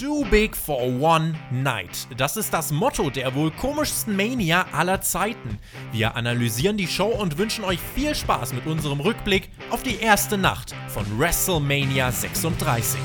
Too Big for One Night. Das ist das Motto der wohl komischsten Mania aller Zeiten. Wir analysieren die Show und wünschen euch viel Spaß mit unserem Rückblick auf die erste Nacht von WrestleMania 36.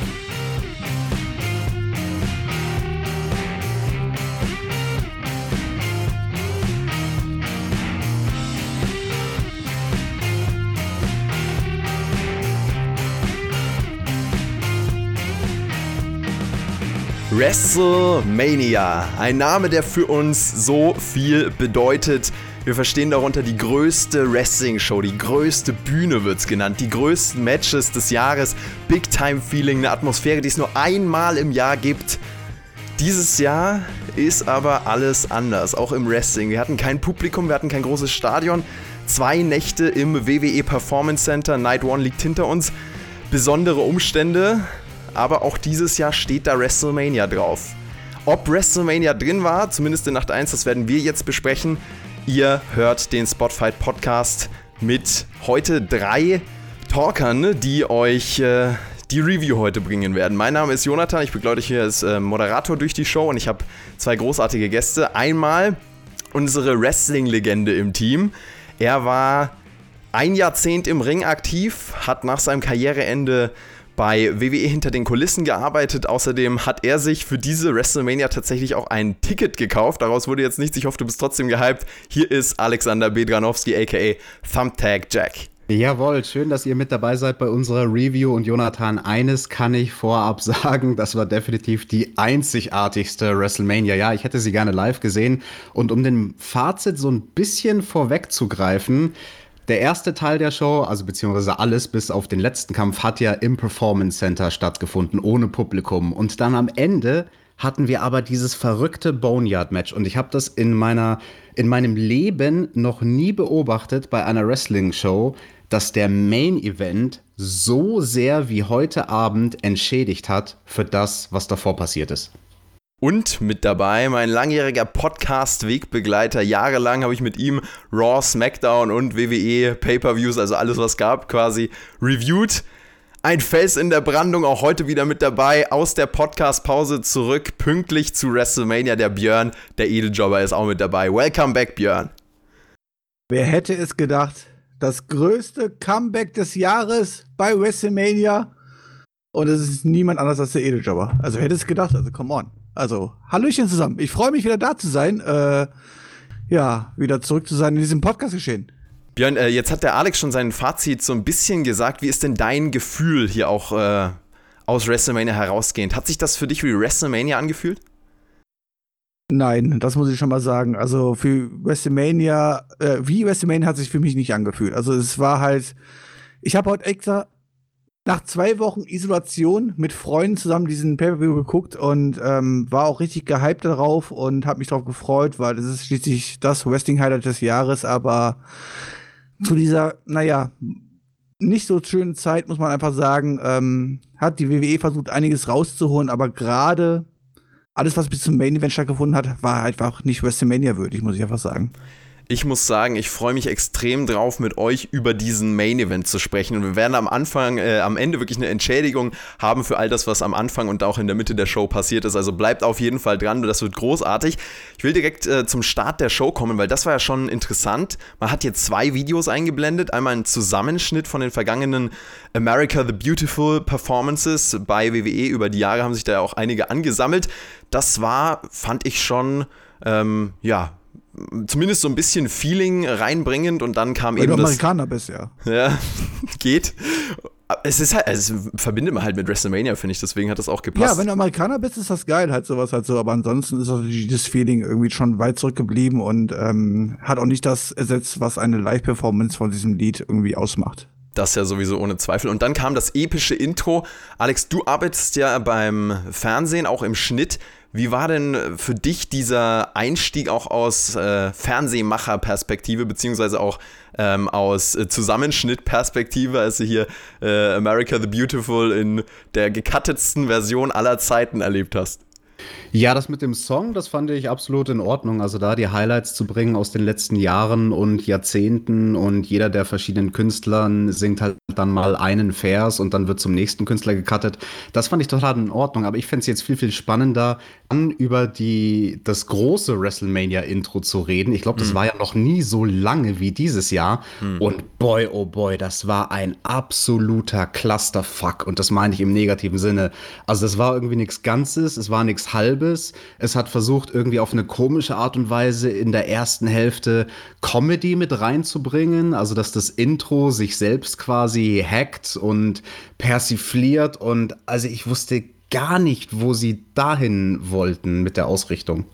WrestleMania. Ein Name, der für uns so viel bedeutet. Wir verstehen darunter die größte Wrestling-Show, die größte Bühne wird es genannt, die größten Matches des Jahres, Big-Time-Feeling, eine Atmosphäre, die es nur einmal im Jahr gibt. Dieses Jahr ist aber alles anders, auch im Wrestling. Wir hatten kein Publikum, wir hatten kein großes Stadion. Zwei Nächte im WWE Performance Center, Night One liegt hinter uns. Besondere Umstände, aber auch dieses Jahr steht da WrestleMania drauf. Ob WrestleMania drin war, zumindest in Nacht 1, das werden wir jetzt besprechen. Ihr hört den Spotfight Podcast mit heute drei Talkern, die euch äh, die Review heute bringen werden. Mein Name ist Jonathan, ich begleite euch hier als äh, Moderator durch die Show und ich habe zwei großartige Gäste. Einmal unsere Wrestling-Legende im Team. Er war ein Jahrzehnt im Ring aktiv, hat nach seinem Karriereende bei WWE hinter den Kulissen gearbeitet. Außerdem hat er sich für diese WrestleMania tatsächlich auch ein Ticket gekauft. Daraus wurde jetzt nichts. Ich hoffe, du bist trotzdem gehypt. Hier ist Alexander Bedranowski, aka Thumbtag Jack. Jawohl, schön, dass ihr mit dabei seid bei unserer Review. Und Jonathan, eines kann ich vorab sagen, das war definitiv die einzigartigste WrestleMania. Ja, ich hätte sie gerne live gesehen. Und um dem Fazit so ein bisschen vorwegzugreifen, der erste Teil der Show, also beziehungsweise alles bis auf den letzten Kampf, hat ja im Performance Center stattgefunden, ohne Publikum. Und dann am Ende hatten wir aber dieses verrückte Boneyard-Match. Und ich habe das in, meiner, in meinem Leben noch nie beobachtet bei einer Wrestling-Show, dass der Main-Event so sehr wie heute Abend entschädigt hat für das, was davor passiert ist. Und mit dabei mein langjähriger Podcast-Wegbegleiter. Jahrelang habe ich mit ihm Raw, SmackDown und WWE Pay-Per-Views, also alles, was gab, quasi reviewed. Ein Fels in der Brandung, auch heute wieder mit dabei, aus der Podcast-Pause zurück, pünktlich zu WrestleMania. Der Björn, der Edeljobber, ist auch mit dabei. Welcome back, Björn. Wer hätte es gedacht? Das größte Comeback des Jahres bei WrestleMania. Und es ist niemand anders als der Edeljobber. Also wer hätte es gedacht? Also, come on. Also, Hallöchen zusammen. Ich freue mich wieder da zu sein. Äh, ja, wieder zurück zu sein in diesem Podcast geschehen. Björn, äh, jetzt hat der Alex schon sein Fazit so ein bisschen gesagt. Wie ist denn dein Gefühl hier auch äh, aus WrestleMania herausgehend? Hat sich das für dich wie WrestleMania angefühlt? Nein, das muss ich schon mal sagen. Also für WrestleMania, äh, wie WrestleMania hat sich für mich nicht angefühlt. Also es war halt, ich habe heute extra nach zwei Wochen Isolation mit Freunden zusammen diesen Pay-Per-View geguckt und ähm, war auch richtig gehypt darauf und habe mich darauf gefreut, weil es ist schließlich das Wrestling-Highlight des Jahres, aber zu dieser, naja, nicht so schönen Zeit, muss man einfach sagen, ähm, hat die WWE versucht, einiges rauszuholen, aber gerade alles, was bis zum Main Event stattgefunden hat, war einfach nicht WrestleMania würdig, muss ich einfach sagen. Ich muss sagen, ich freue mich extrem drauf, mit euch über diesen Main Event zu sprechen. Und wir werden am Anfang, äh, am Ende wirklich eine Entschädigung haben für all das, was am Anfang und auch in der Mitte der Show passiert ist. Also bleibt auf jeden Fall dran, das wird großartig. Ich will direkt äh, zum Start der Show kommen, weil das war ja schon interessant. Man hat hier zwei Videos eingeblendet. Einmal ein Zusammenschnitt von den vergangenen America the Beautiful Performances bei WWE. Über die Jahre haben sich da ja auch einige angesammelt. Das war, fand ich schon, ähm, ja, zumindest so ein bisschen Feeling reinbringend und dann kam Weil eben du das. Amerikaner bist, ja. Ja, geht. Es ist halt, es verbindet man halt mit WrestleMania, finde ich, deswegen hat das auch gepasst. Ja, wenn du Amerikaner bist, ist das geil, halt sowas halt so, aber ansonsten ist das Feeling irgendwie schon weit zurückgeblieben und ähm, hat auch nicht das ersetzt, was eine Live-Performance von diesem Lied irgendwie ausmacht. Das ja sowieso ohne Zweifel. Und dann kam das epische Intro. Alex, du arbeitest ja beim Fernsehen, auch im Schnitt. Wie war denn für dich dieser Einstieg auch aus äh, Fernsehmacher-Perspektive, beziehungsweise auch ähm, aus äh, Zusammenschnitt-Perspektive, als du hier äh, America the Beautiful in der gecuttetsten Version aller Zeiten erlebt hast? Ja, das mit dem Song, das fand ich absolut in Ordnung. Also da die Highlights zu bringen aus den letzten Jahren und Jahrzehnten und jeder der verschiedenen Künstlern singt halt dann mal einen Vers und dann wird zum nächsten Künstler gecuttet. Das fand ich total in Ordnung. Aber ich fände es jetzt viel, viel spannender, an über die, das große WrestleMania-Intro zu reden. Ich glaube, das mhm. war ja noch nie so lange wie dieses Jahr. Mhm. Und boy, oh boy, das war ein absoluter Clusterfuck. Und das meine ich im negativen Sinne. Also das war irgendwie nichts Ganzes, es war nichts Halbes Halbes. Es hat versucht, irgendwie auf eine komische Art und Weise in der ersten Hälfte Comedy mit reinzubringen. Also, dass das Intro sich selbst quasi hackt und persifliert. Und also, ich wusste gar nicht, wo sie dahin wollten mit der Ausrichtung.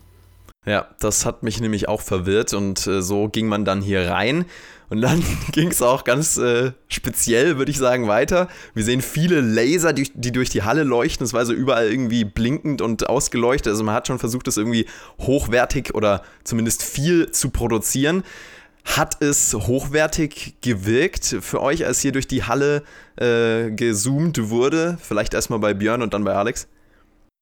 Ja, das hat mich nämlich auch verwirrt und äh, so ging man dann hier rein. Und dann ging es auch ganz äh, speziell, würde ich sagen, weiter. Wir sehen viele Laser, die, die, durch die Halle leuchten. Es war so überall irgendwie blinkend und ausgeleuchtet. Also man hat schon versucht, das irgendwie hochwertig oder zumindest viel zu produzieren. Hat es hochwertig gewirkt für euch, als hier durch die Halle äh, gezoomt wurde? Vielleicht erstmal bei Björn und dann bei Alex?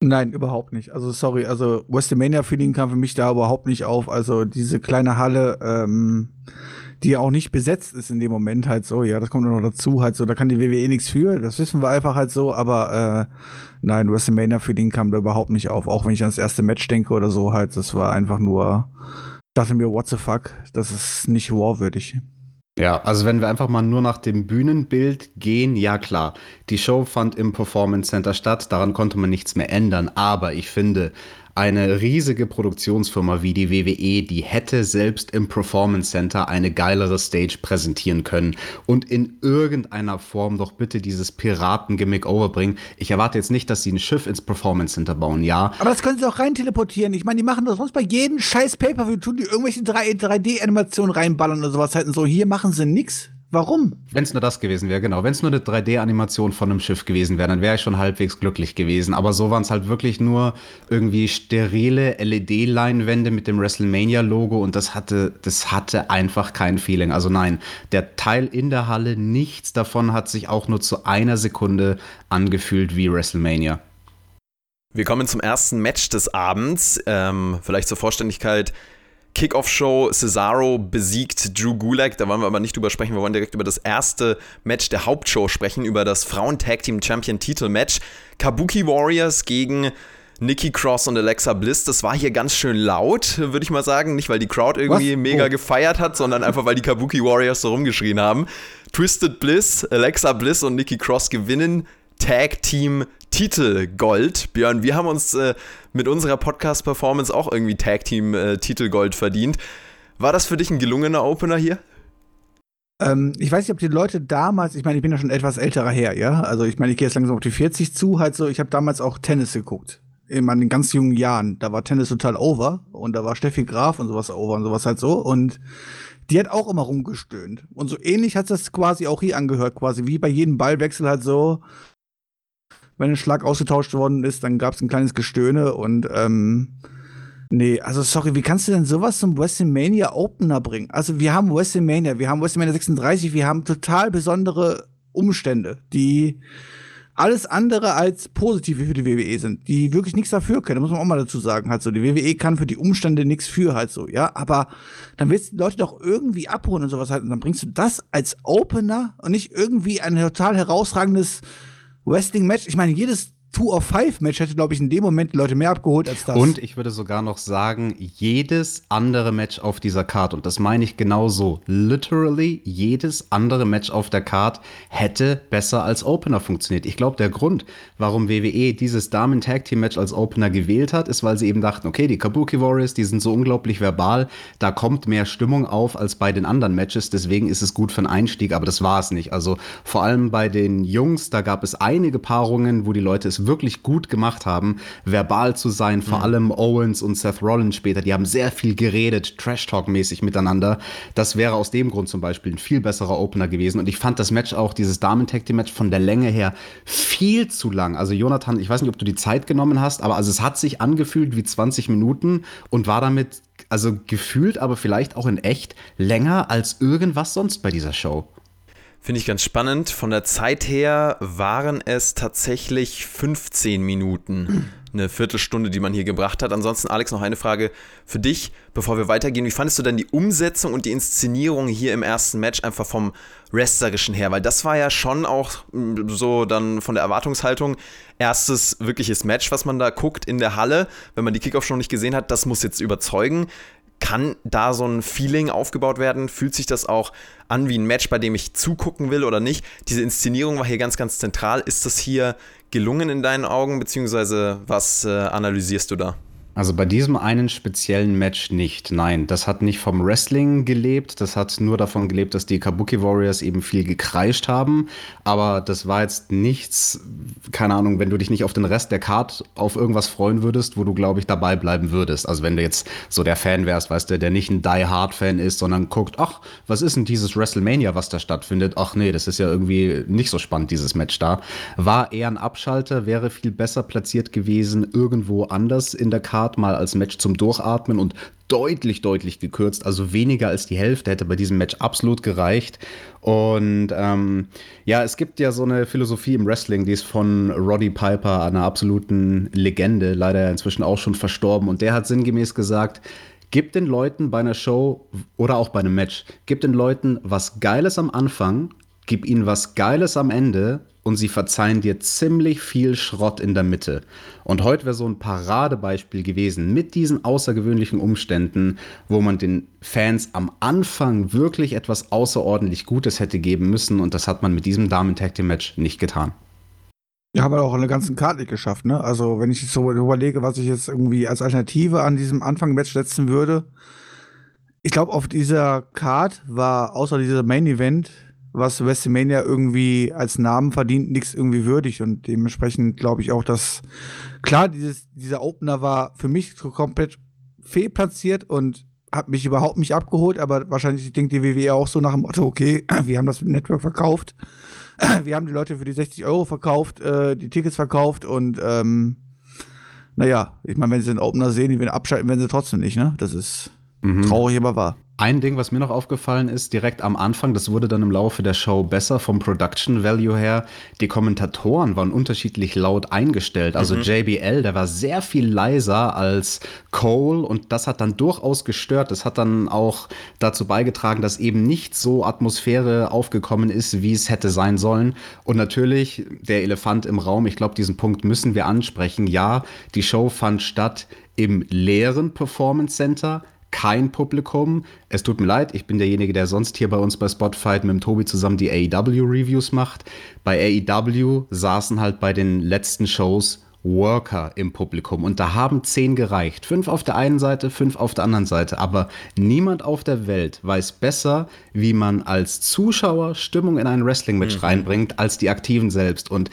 Nein, überhaupt nicht. Also sorry, also WrestleMania-Feeling kam für mich da überhaupt nicht auf. Also diese kleine Halle, ähm, die auch nicht besetzt ist in dem Moment halt so, ja, das kommt noch dazu halt so, da kann die WWE nichts für, das wissen wir einfach halt so, aber äh, nein, WrestleMania für den kam da überhaupt nicht auf, auch wenn ich ans erste Match denke oder so halt, das war einfach nur, dachte mir, what the fuck, das ist nicht warwürdig. Ja, also wenn wir einfach mal nur nach dem Bühnenbild gehen, ja klar, die Show fand im Performance Center statt, daran konnte man nichts mehr ändern, aber ich finde, eine riesige Produktionsfirma wie die WWE, die hätte selbst im Performance Center eine geilere Stage präsentieren können und in irgendeiner Form doch bitte dieses Piraten-Gimmick overbringen. Ich erwarte jetzt nicht, dass sie ein Schiff ins Performance Center bauen, ja. Aber das können sie auch rein teleportieren. Ich meine, die machen das sonst bei jedem scheiß Pay-Per-View, tun die irgendwelche 3D-Animationen reinballern oder sowas halt und so. Hier machen sie nix. Warum? Wenn es nur das gewesen wäre, genau. Wenn es nur eine 3D-Animation von einem Schiff gewesen wäre, dann wäre ich schon halbwegs glücklich gewesen. Aber so waren es halt wirklich nur irgendwie sterile LED-Leinwände mit dem WrestleMania-Logo und das hatte, das hatte einfach kein Feeling. Also nein, der Teil in der Halle, nichts davon hat sich auch nur zu einer Sekunde angefühlt wie WrestleMania. Wir kommen zum ersten Match des Abends. Ähm, vielleicht zur Vollständigkeit. Kickoff-Show, Cesaro besiegt Drew Gulak. Da wollen wir aber nicht drüber sprechen. Wir wollen direkt über das erste Match der Hauptshow sprechen, über das Frauen-Tag-Team-Champion-Titel-Match. Kabuki Warriors gegen Nikki Cross und Alexa Bliss. Das war hier ganz schön laut, würde ich mal sagen. Nicht, weil die Crowd irgendwie Was? mega oh. gefeiert hat, sondern einfach, weil die Kabuki Warriors so rumgeschrien haben. Twisted Bliss, Alexa Bliss und Nikki Cross gewinnen Tag Team Titel Gold. Björn, wir haben uns äh, mit unserer Podcast-Performance auch irgendwie Tag Team äh, Titel Gold verdient. War das für dich ein gelungener Opener hier? Ähm, ich weiß nicht, ob die Leute damals, ich meine, ich bin ja schon etwas älterer her, ja. Also ich meine, ich gehe jetzt langsam auf die 40 zu, halt so, ich habe damals auch Tennis geguckt. In meinen ganz jungen Jahren. Da war Tennis total over und da war Steffi Graf und sowas over und sowas halt so. Und die hat auch immer rumgestöhnt. Und so ähnlich hat das quasi auch hier angehört, quasi wie bei jedem Ballwechsel halt so wenn ein Schlag ausgetauscht worden ist, dann gab es ein kleines Gestöhne und ähm, nee, also sorry, wie kannst du denn sowas zum WrestleMania Opener bringen? Also wir haben WrestleMania, wir haben WrestleMania 36, wir haben total besondere Umstände, die alles andere als positiv für die WWE sind, die wirklich nichts dafür können, muss man auch mal dazu sagen, halt so. Die WWE kann für die Umstände nichts für, halt so, ja. Aber dann willst du die Leute doch irgendwie abholen und sowas halt, und dann bringst du das als Opener und nicht irgendwie ein total herausragendes Wrestling-Match, ich meine, jedes Two of Five Match hätte, glaube ich, in dem Moment die Leute mehr abgeholt als das. Und ich würde sogar noch sagen, jedes andere Match auf dieser Card, und das meine ich genauso, literally jedes andere Match auf der Card hätte besser als Opener funktioniert. Ich glaube, der Grund, warum WWE dieses Damen Tag Team Match als Opener gewählt hat, ist, weil sie eben dachten, okay, die Kabuki Warriors, die sind so unglaublich verbal, da kommt mehr Stimmung auf als bei den anderen Matches, deswegen ist es gut für einen Einstieg, aber das war es nicht. Also vor allem bei den Jungs, da gab es einige Paarungen, wo die Leute es wirklich gut gemacht haben, verbal zu sein, vor mhm. allem Owens und Seth Rollins später, die haben sehr viel geredet, Trash-Talk-mäßig miteinander. Das wäre aus dem Grund zum Beispiel ein viel besserer Opener gewesen. Und ich fand das Match auch, dieses Damen-Tag-Team-Match von der Länge her viel zu lang. Also Jonathan, ich weiß nicht, ob du die Zeit genommen hast, aber also es hat sich angefühlt wie 20 Minuten und war damit also gefühlt, aber vielleicht auch in echt länger als irgendwas sonst bei dieser Show. Finde ich ganz spannend. Von der Zeit her waren es tatsächlich 15 Minuten. Eine Viertelstunde, die man hier gebracht hat. Ansonsten, Alex, noch eine Frage für dich, bevor wir weitergehen. Wie fandest du denn die Umsetzung und die Inszenierung hier im ersten Match einfach vom Wrestlerischen her? Weil das war ja schon auch mm, so dann von der Erwartungshaltung erstes wirkliches Match, was man da guckt in der Halle. Wenn man die Kickoff schon nicht gesehen hat, das muss jetzt überzeugen. Kann da so ein Feeling aufgebaut werden? Fühlt sich das auch an wie ein Match, bei dem ich zugucken will oder nicht? Diese Inszenierung war hier ganz, ganz zentral. Ist das hier gelungen in deinen Augen, beziehungsweise was äh, analysierst du da? Also bei diesem einen speziellen Match nicht. Nein, das hat nicht vom Wrestling gelebt. Das hat nur davon gelebt, dass die Kabuki Warriors eben viel gekreischt haben. Aber das war jetzt nichts, keine Ahnung, wenn du dich nicht auf den Rest der Card auf irgendwas freuen würdest, wo du, glaube ich, dabei bleiben würdest. Also wenn du jetzt so der Fan wärst, weißt du, der nicht ein Die Hard Fan ist, sondern guckt, ach, was ist denn dieses WrestleMania, was da stattfindet? Ach nee, das ist ja irgendwie nicht so spannend, dieses Match da. War eher ein Abschalter, wäre viel besser platziert gewesen, irgendwo anders in der Card Card mal als Match zum Durchatmen und deutlich, deutlich gekürzt. Also weniger als die Hälfte hätte bei diesem Match absolut gereicht. Und ähm, ja, es gibt ja so eine Philosophie im Wrestling, die ist von Roddy Piper, einer absoluten Legende, leider inzwischen auch schon verstorben. Und der hat sinngemäß gesagt, Gib den Leuten bei einer Show oder auch bei einem Match, gib den Leuten was Geiles am Anfang, gib ihnen was Geiles am Ende und sie verzeihen dir ziemlich viel Schrott in der Mitte. Und heute wäre so ein Paradebeispiel gewesen mit diesen außergewöhnlichen Umständen, wo man den Fans am Anfang wirklich etwas außerordentlich Gutes hätte geben müssen und das hat man mit diesem Damen-Tag-Team-Match nicht getan. Ja, haben wir auch eine ganzen Karte nicht geschafft, ne? Also, wenn ich jetzt so überlege, was ich jetzt irgendwie als Alternative an diesem Anfang-Match setzen würde, ich glaube, auf dieser Card war außer dieser Main-Event was WrestleMania irgendwie als Namen verdient, nichts irgendwie würdig. Und dementsprechend glaube ich auch, dass klar, dieses, dieser Opener war für mich komplett fehlplatziert und hat mich überhaupt nicht abgeholt, aber wahrscheinlich denkt die WWE auch so nach dem Motto, okay, wir haben das Network verkauft, wir haben die Leute für die 60 Euro verkauft, äh, die Tickets verkauft und ähm, naja, ich meine, wenn sie den Opener sehen, die werden abschalten, werden sie trotzdem nicht, ne? Das ist mhm. traurig, aber wahr. Ein Ding, was mir noch aufgefallen ist, direkt am Anfang, das wurde dann im Laufe der Show besser vom Production Value her. Die Kommentatoren waren unterschiedlich laut eingestellt. Also mhm. JBL, der war sehr viel leiser als Cole und das hat dann durchaus gestört. Das hat dann auch dazu beigetragen, dass eben nicht so Atmosphäre aufgekommen ist, wie es hätte sein sollen. Und natürlich der Elefant im Raum. Ich glaube, diesen Punkt müssen wir ansprechen. Ja, die Show fand statt im leeren Performance Center kein Publikum. Es tut mir leid, ich bin derjenige, der sonst hier bei uns bei Spotify mit dem Tobi zusammen die AEW-Reviews macht. Bei AEW saßen halt bei den letzten Shows Worker im Publikum und da haben zehn gereicht. Fünf auf der einen Seite, fünf auf der anderen Seite. Aber niemand auf der Welt weiß besser, wie man als Zuschauer Stimmung in ein Wrestling-Match mhm. reinbringt, als die Aktiven selbst. Und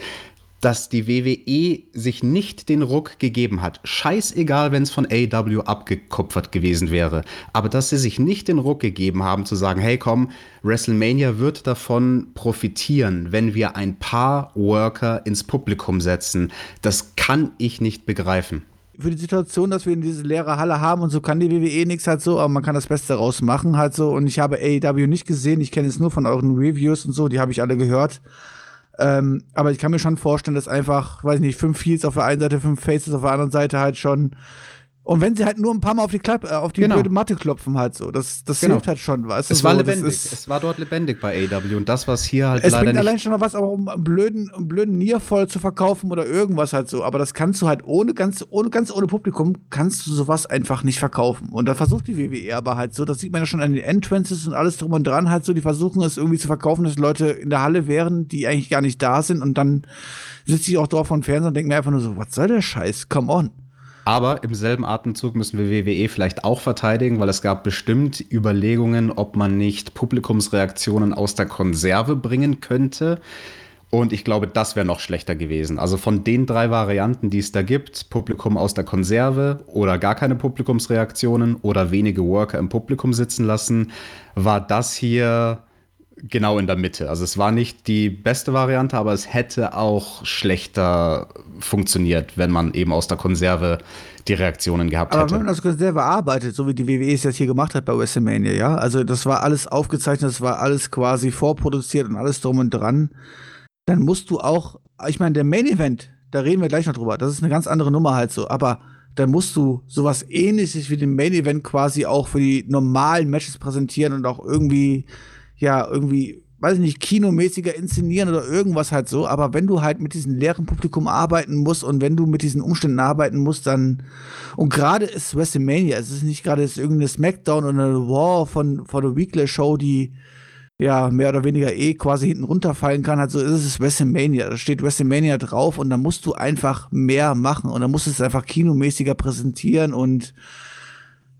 dass die WWE sich nicht den Ruck gegeben hat. Scheißegal, wenn es von AW abgekupfert gewesen wäre. Aber dass sie sich nicht den Ruck gegeben haben, zu sagen, hey komm, WrestleMania wird davon profitieren, wenn wir ein paar Worker ins Publikum setzen. Das kann ich nicht begreifen für die Situation, dass wir in diese leere Halle haben und so kann die WWE nichts halt so, aber man kann das Beste rausmachen halt so. Und ich habe AEW nicht gesehen, ich kenne es nur von euren Reviews und so, die habe ich alle gehört. Ähm, aber ich kann mir schon vorstellen, dass einfach, weiß ich nicht, fünf Heels auf der einen Seite, fünf Faces auf der anderen Seite halt schon und wenn sie halt nur ein paar Mal auf die, Klapp, äh, auf die genau. blöde Matte klopfen halt so, das, das genau. hilft halt schon, weißt du? Es war so, lebendig, es war dort lebendig bei AW und das, was hier halt es leider bringt allein schon mal was, aber um einen blöden, einen blöden Niervoll zu verkaufen oder irgendwas halt so, aber das kannst du halt ohne ganz, ohne ganz ohne Publikum, kannst du sowas einfach nicht verkaufen und da versucht die WWE aber halt so, das sieht man ja schon an den Entrances und alles drum und dran halt so, die versuchen es irgendwie zu verkaufen, dass Leute in der Halle wären, die eigentlich gar nicht da sind und dann sitze ich auch drauf von Fernsehen und denke mir einfach nur so, was soll der Scheiß, come on. Aber im selben Atemzug müssen wir WWE vielleicht auch verteidigen, weil es gab bestimmt Überlegungen, ob man nicht Publikumsreaktionen aus der Konserve bringen könnte. Und ich glaube, das wäre noch schlechter gewesen. Also von den drei Varianten, die es da gibt, Publikum aus der Konserve oder gar keine Publikumsreaktionen oder wenige Worker im Publikum sitzen lassen, war das hier genau in der Mitte. Also es war nicht die beste Variante, aber es hätte auch schlechter funktioniert, wenn man eben aus der Konserve die Reaktionen gehabt aber hätte. wenn man das Konserve arbeitet, so wie die WWE es jetzt hier gemacht hat bei WrestleMania, ja, also das war alles aufgezeichnet, das war alles quasi vorproduziert und alles drum und dran, dann musst du auch, ich meine, der Main Event, da reden wir gleich noch drüber, das ist eine ganz andere Nummer halt so, aber dann musst du sowas ähnliches wie den Main Event quasi auch für die normalen Matches präsentieren und auch irgendwie, ja, irgendwie, weiß ich nicht, kinomäßiger inszenieren oder irgendwas halt so. Aber wenn du halt mit diesem leeren Publikum arbeiten musst und wenn du mit diesen Umständen arbeiten musst, dann, und gerade ist WrestleMania, es ist nicht gerade irgendeine Smackdown oder eine War von, von der Weekly Show, die, ja, mehr oder weniger eh quasi hinten runterfallen kann, halt so ist es WrestleMania. Da steht WrestleMania drauf und dann musst du einfach mehr machen und dann musst du es einfach kinomäßiger präsentieren und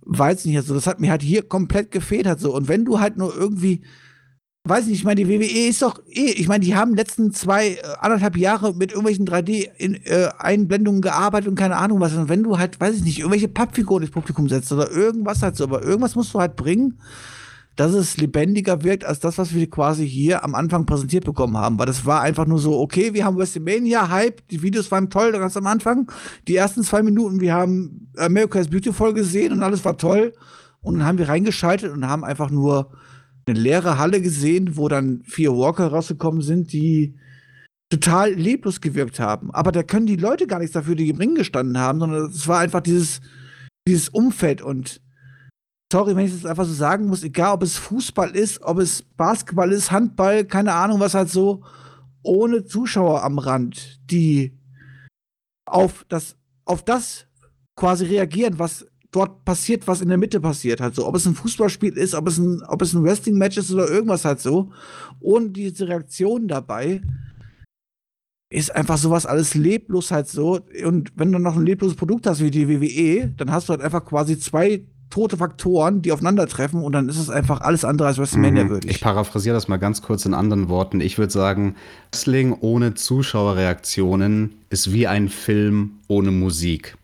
weiß nicht, also das hat mir halt hier komplett gefehlt halt so. Und wenn du halt nur irgendwie, weiß nicht, ich meine, die WWE ist doch eh, ich meine, die haben letzten zwei, äh, anderthalb Jahre mit irgendwelchen 3D-Einblendungen äh, gearbeitet und keine Ahnung was. Und wenn du halt, weiß ich nicht, irgendwelche Pappfiguren ins Publikum setzt oder irgendwas halt so, aber irgendwas musst du halt bringen, dass es lebendiger wirkt als das, was wir quasi hier am Anfang präsentiert bekommen haben. Weil das war einfach nur so, okay, wir haben WrestleMania, Hype, die Videos waren toll ganz am Anfang. Die ersten zwei Minuten, wir haben America's Beautiful gesehen und alles war toll. Und dann haben wir reingeschaltet und haben einfach nur eine leere Halle gesehen, wo dann vier Walker rausgekommen sind, die total leblos gewirkt haben. Aber da können die Leute gar nichts dafür, die im Ring gestanden haben, sondern es war einfach dieses, dieses Umfeld und sorry, wenn ich das einfach so sagen muss, egal ob es Fußball ist, ob es Basketball ist, Handball, keine Ahnung, was halt so, ohne Zuschauer am Rand, die auf das, auf das quasi reagieren, was dort passiert, was in der Mitte passiert, halt so. Ob es ein Fußballspiel ist, ob es ein, ob es ein Wrestling-Match ist oder irgendwas halt so. Ohne diese Reaktion dabei ist einfach sowas alles leblos halt so. Und wenn du noch ein lebloses Produkt hast wie die WWE, dann hast du halt einfach quasi zwei tote Faktoren, die aufeinandertreffen und dann ist es einfach alles andere als WrestleMania Mhm. würdig. Ich paraphrasiere das mal ganz kurz in anderen Worten. Ich würde sagen, Wrestling ohne Zuschauerreaktionen ist wie ein Film ohne Musik.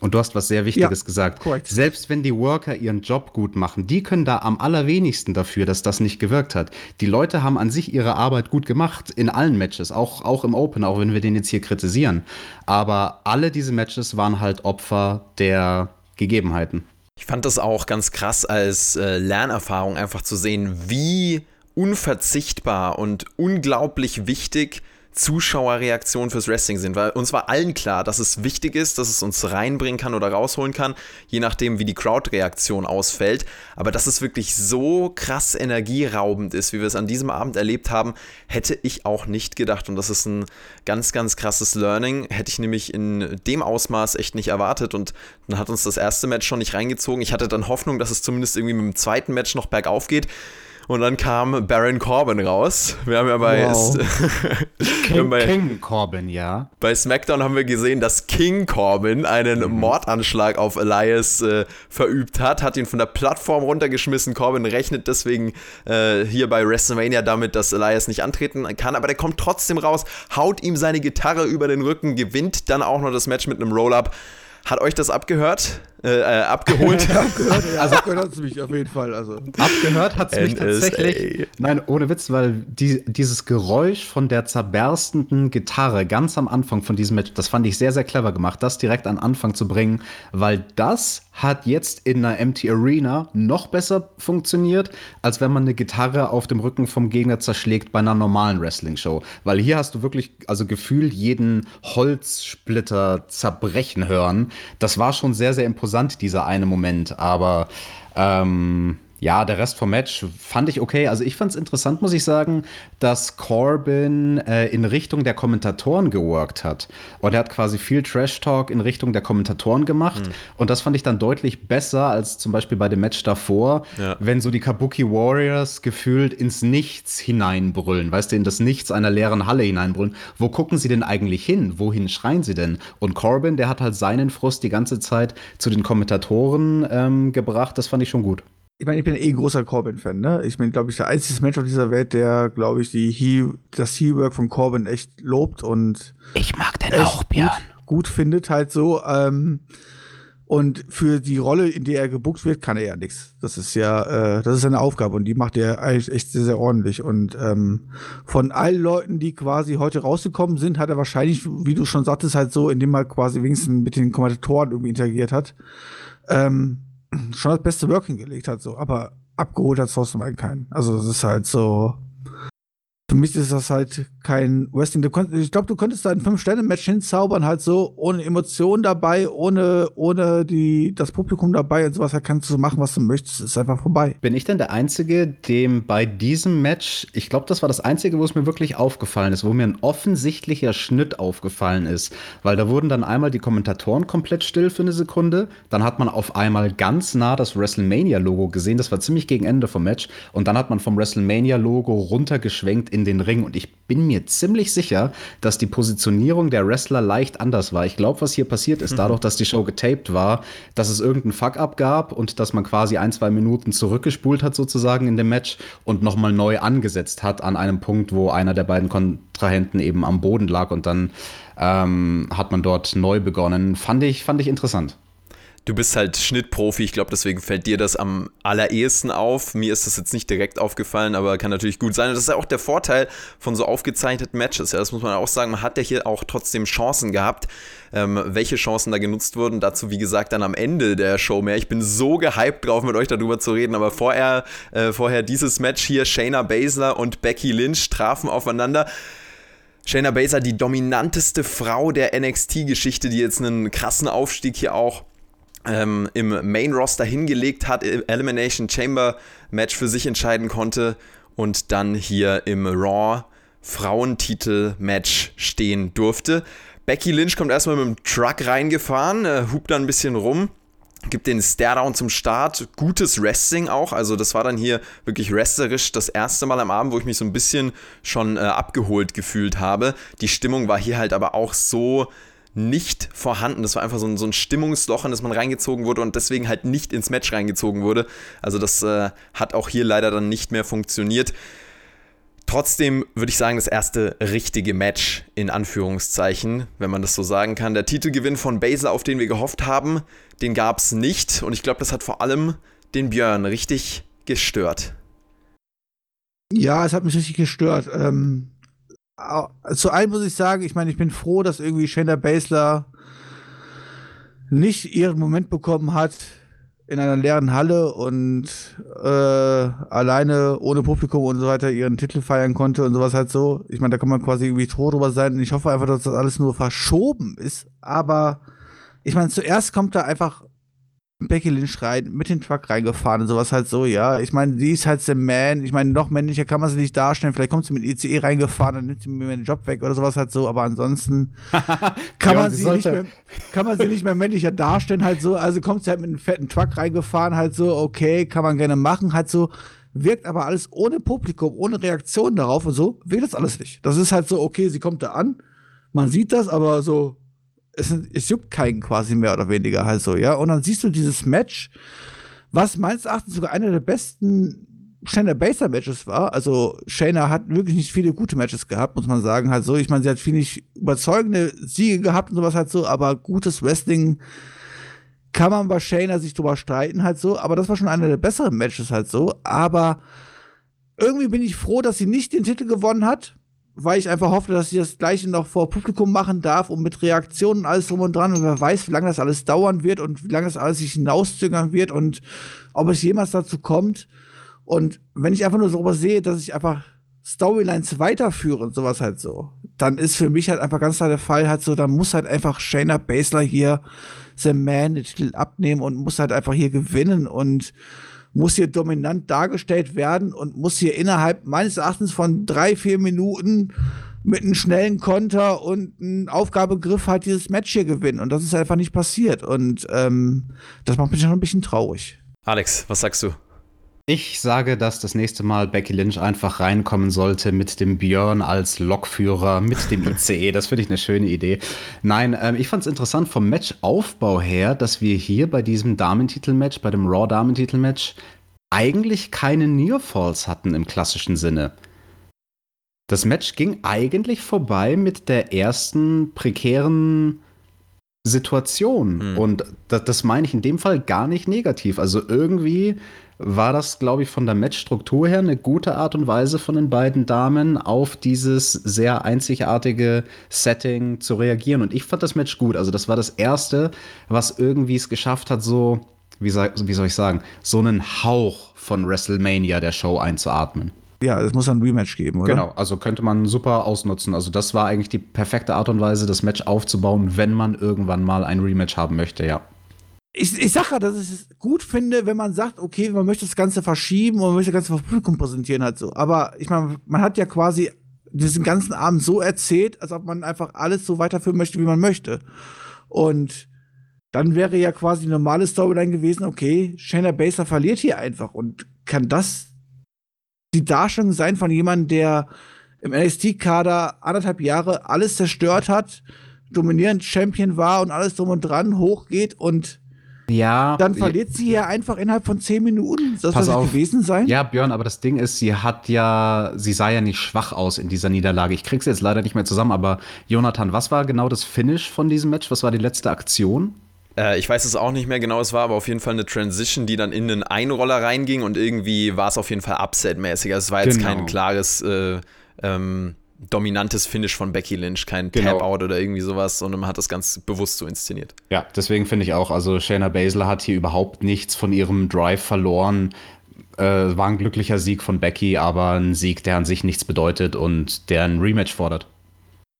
Und du hast was sehr Wichtiges Ja, gesagt. korrekt. Selbst wenn die Worker ihren Job gut machen, die können da am allerwenigsten dafür, dass das nicht gewirkt hat. Die Leute haben an sich ihre Arbeit gut gemacht, in allen Matches, auch, auch im Open, auch wenn wir den jetzt hier kritisieren. Aber alle diese Matches waren halt Opfer der Gegebenheiten. Ich fand das auch ganz krass als äh, Lernerfahrung einfach zu sehen, wie unverzichtbar und unglaublich wichtig Zuschauerreaktionen fürs Wrestling sind, weil uns war allen klar, dass es wichtig ist, dass es uns reinbringen kann oder rausholen kann, je nachdem, wie die Crowd-Reaktion ausfällt. Aber dass es wirklich so krass energieraubend ist, wie wir es an diesem Abend erlebt haben, hätte ich auch nicht gedacht. Und das ist ein ganz, ganz krasses Learning. Hätte ich nämlich in dem Ausmaß echt nicht erwartet. Und dann hat uns das erste Match schon nicht reingezogen. Ich hatte dann Hoffnung, dass es zumindest irgendwie mit dem zweiten Match noch bergauf geht. Und dann kam Baron Corbin raus. Wir haben ja bei, Wow. haben bei, King Corbin, ja. bei SmackDown haben wir gesehen, dass King Corbin einen Mordanschlag auf Elias äh, verübt hat, hat ihn von der Plattform runtergeschmissen. Corbin rechnet deswegen äh, hier bei WrestleMania damit, dass Elias nicht antreten kann, aber der kommt trotzdem raus, haut ihm seine Gitarre über den Rücken, gewinnt dann auch noch das Match mit einem Roll-Up. Hat euch das abgehört? Äh, äh, abgeholt? Abgehört, ja, abgehört hat's mich auf jeden Fall. Also. Abgehört hat es mich tatsächlich. Nein, ohne Witz, weil die, dieses Geräusch von der zerberstenden Gitarre ganz am Anfang von diesem Match, das fand ich sehr, sehr clever gemacht, das direkt an Anfang zu bringen, weil das hat jetzt in einer Empty Arena noch besser funktioniert, als wenn man eine Gitarre auf dem Rücken vom Gegner zerschlägt bei einer normalen Wrestling-Show. Weil hier hast du wirklich, also gefühlt jeden Holzsplitter zerbrechen hören. Das war schon sehr, sehr imposant, dieser eine Moment. Aber ähm, ja, der Rest vom Match fand ich okay. Also ich fand es interessant, muss ich sagen, dass Corbin äh, in Richtung der Kommentatoren geworkt hat. Und er hat quasi viel Trash-Talk in Richtung der Kommentatoren gemacht. Und das fand ich dann deutlich besser als zum Beispiel bei dem Match davor, Ja. wenn so die Kabuki Warriors gefühlt ins Nichts hineinbrüllen, weißt du, in das Nichts einer leeren Halle hineinbrüllen. Wo gucken sie denn eigentlich hin? Wohin schreien sie denn? Und Corbin, der hat halt seinen Frust die ganze Zeit zu den Kommentatoren ähm, gebracht. Das fand ich schon gut. Ich meine, ich bin eh ein großer Corbin-Fan, ne? Ich bin, glaube ich, der einzige Mensch auf dieser Welt, der, glaube ich, die He das Heel-Work von Corbin echt lobt und Ich mag den echt gut, gut findet, halt so. Ähm, Und für die Rolle, in der er gebucht wird, kann er ja nichts. Das ist ja, äh, das ist seine Aufgabe und die macht er eigentlich echt sehr, sehr ordentlich. Und ähm, von allen Leuten, die quasi heute rausgekommen sind, hat er wahrscheinlich, wie du schon sagtest, halt so, indem er quasi wenigstens mit den Kommentatoren irgendwie interagiert hat, ähm, schon das beste Working gelegt hat, so. Aber abgeholt hat Thorsten keinen. Also, das ist halt so, für mich ist das halt kein Wrestling. ich glaube, du könntest da ein Fünf-Sterne-Match hinzaubern, halt so, ohne Emotionen dabei, ohne, ohne die, das Publikum dabei und sowas. Da kannst du machen, was du möchtest. ist einfach vorbei. Bin ich denn der Einzige, dem bei diesem Match, ich glaube, das war das Einzige, wo es mir wirklich aufgefallen ist, wo mir ein offensichtlicher Schnitt aufgefallen ist. Weil da wurden dann einmal die Kommentatoren komplett still für eine Sekunde. Dann hat man auf einmal ganz nah das WrestleMania-Logo gesehen. Das war ziemlich gegen Ende vom Match. Und dann hat man vom WrestleMania-Logo runtergeschwenkt in den Ring und ich bin mir ziemlich sicher, dass die Positionierung der Wrestler leicht anders war. Ich glaube, was hier passiert ist, mhm. dadurch, dass die Show getaped war, dass es irgendeinen Fuck-up gab und dass man quasi ein, zwei Minuten zurückgespult hat sozusagen in dem Match und nochmal neu angesetzt hat an einem Punkt, wo einer der beiden Kontrahenten eben am Boden lag und dann ähm, hat man dort neu begonnen. Fand ich, fand ich interessant du bist halt Schnittprofi, ich glaube, deswegen fällt dir das am allerersten auf. Mir ist das jetzt nicht direkt aufgefallen, aber kann natürlich gut sein. Und das ist ja auch der Vorteil von so aufgezeichneten Matches. Ja, das muss man auch sagen. Man hat ja hier auch trotzdem Chancen gehabt. Ähm, welche Chancen da genutzt wurden, dazu wie gesagt dann am Ende der Show mehr. Ich bin so gehypt drauf, mit euch darüber zu reden, aber vorher, äh, vorher dieses Match hier, Shayna Baszler und Becky Lynch trafen aufeinander. Shayna Baszler, die dominanteste Frau der NXT-Geschichte, die jetzt einen krassen Aufstieg hier auch ähm, im Main Roster hingelegt hat, Elimination Chamber Match für sich entscheiden konnte und dann hier im Raw Frauentitel Match stehen durfte. Becky Lynch kommt erstmal mit dem Truck reingefahren, äh, hupt dann ein bisschen rum, gibt den Stairdown zum Start. Gutes Wrestling auch. Also, das war dann hier wirklich wrestlerisch das erste Mal am Abend, wo ich mich so ein bisschen schon äh, abgeholt gefühlt habe. Die Stimmung war hier halt aber auch so nicht vorhanden. Das war einfach so ein, so ein Stimmungsloch, in das man reingezogen wurde und deswegen halt nicht ins Match reingezogen wurde. Also das äh, hat auch hier leider dann nicht mehr funktioniert. Trotzdem würde ich sagen, das erste richtige Match in Anführungszeichen, wenn man das so sagen kann. Der Titelgewinn von Baszler, auf den wir gehofft haben, den gab es nicht. Und ich glaube, das hat vor allem den Björn richtig gestört. Ja, es hat mich richtig gestört. Ähm, zu einem muss ich sagen, ich meine, ich bin froh, dass irgendwie Shayna Baszler nicht ihren Moment bekommen hat in einer leeren Halle und äh, alleine ohne Publikum und so weiter ihren Titel feiern konnte und sowas halt so. Ich meine, da kann man quasi irgendwie froh drüber sein. Und ich hoffe einfach, dass das alles nur verschoben ist. Aber ich meine, zuerst kommt da einfach Becky Lynch rein, mit dem Truck reingefahren und sowas halt so, ja. Ich meine, die ist halt der Man. Ich meine, noch männlicher kann man sie nicht darstellen. Vielleicht kommt sie mit ICE reingefahren und nimmt sie mir den Job weg oder sowas halt so. Aber ansonsten kann, ja, man sie nicht mehr, kann man sie nicht mehr männlicher darstellen halt so. Also kommt sie halt mit einem fetten Truck reingefahren halt so. Okay, kann man gerne machen halt so. Wirkt aber alles ohne Publikum, ohne Reaktion darauf und so. Wirkt das alles nicht. Das ist halt so, okay, sie kommt da an. Man sieht das, aber so, es, es juckt keinen quasi mehr oder weniger halt so, ja. Und dann siehst du dieses Match, was meines Erachtens sogar einer der besten Shayna Baser Matches war. Also Shayna hat wirklich nicht viele gute Matches gehabt, muss man sagen, halt so. Ich meine, sie hat viel nicht überzeugende Siege gehabt und sowas halt so, aber gutes Wrestling kann man bei Shayna sich drüber streiten halt so. Aber das war schon einer der besseren Matches halt so. Aber irgendwie bin ich froh, dass sie nicht den Titel gewonnen hat weil ich einfach hoffe, dass sie das gleiche noch vor Publikum machen darf und mit Reaktionen alles drum und dran. Und wer weiß, wie lange das alles dauern wird und wie lange das alles sich hinauszögern wird und ob es jemals dazu kommt. Und wenn ich einfach nur so sehe, dass ich einfach Storylines weiterführe und sowas halt so, dann ist für mich halt einfach ganz klar der Fall halt so, dann muss halt einfach Shayna Baszler hier The Man den Titel abnehmen und muss halt einfach hier gewinnen und muss hier dominant dargestellt werden und muss hier innerhalb meines Erachtens von drei, vier Minuten mit einem schnellen Konter und einem Aufgabegriff halt dieses Match hier gewinnen. Und das ist einfach nicht passiert. Und ähm, das macht mich schon ein bisschen traurig. Alex, was sagst du? Ich sage, dass das nächste Mal Becky Lynch einfach reinkommen sollte mit dem Björn als Lokführer, mit dem ICE. Das finde ich eine schöne Idee. Nein, ähm, ich fand es interessant vom Matchaufbau her, dass wir hier bei diesem Damentitelmatch, bei dem Raw Damentitelmatch, eigentlich keine Nearfalls hatten im klassischen Sinne. Das Match ging eigentlich vorbei mit der ersten prekären Situation. Und das, das meine ich in dem Fall gar nicht negativ. Also irgendwie war das, glaube ich, von der Matchstruktur her eine gute Art und Weise von den beiden Damen auf dieses sehr einzigartige Setting zu reagieren. Und ich fand das Match gut. Also das war das erste, was irgendwie es geschafft hat, so, wie, wie soll ich sagen, so einen Hauch von WrestleMania der Show einzuatmen. Ja, es muss ein Rematch geben, oder? Genau, also könnte man super ausnutzen. Also das war eigentlich die perfekte Art und Weise, das Match aufzubauen, wenn man irgendwann mal ein Rematch haben möchte, ja. Ich, ich sage ja, dass ich es gut finde, wenn man sagt, okay, man möchte das Ganze verschieben und man möchte das Ganze vor Publikum präsentieren halt so. Aber ich meine, man hat ja quasi diesen ganzen Abend so erzählt, als ob man einfach alles so weiterführen möchte, wie man möchte. Und dann wäre ja quasi die normale Storyline gewesen, okay, Shayna Baszler verliert hier einfach. Und kann das die Darstellung sein von jemandem, der im NXT-Kader anderthalb Jahre alles zerstört hat, dominierend Champion war und alles drum und dran hochgeht und Ja. dann verliert sie ja einfach innerhalb von zehn Minuten. Das Pass soll auf. gewesen sein? Ja, Björn, aber das Ding ist, sie hat ja, sie sah ja nicht schwach aus in dieser Niederlage. Ich krieg's jetzt leider nicht mehr zusammen, aber Jonathan, was war genau das Finish von diesem Match? Was war die letzte Aktion? Äh, ich weiß es auch nicht mehr genau, es war aber auf jeden Fall eine Transition, die dann in einen Einroller reinging und irgendwie war es auf jeden Fall Upset-mäßig. Also es war jetzt Genau. kein klares, äh, ähm, dominantes Finish von Becky Lynch, kein Genau. Tap-Out oder irgendwie sowas, sondern man hat das ganz bewusst so inszeniert. Ja, deswegen finde ich auch, also Shayna Baszler hat hier überhaupt nichts von ihrem Drive verloren. Äh, war ein glücklicher Sieg von Becky, aber ein Sieg, der an sich nichts bedeutet und der ein Rematch fordert.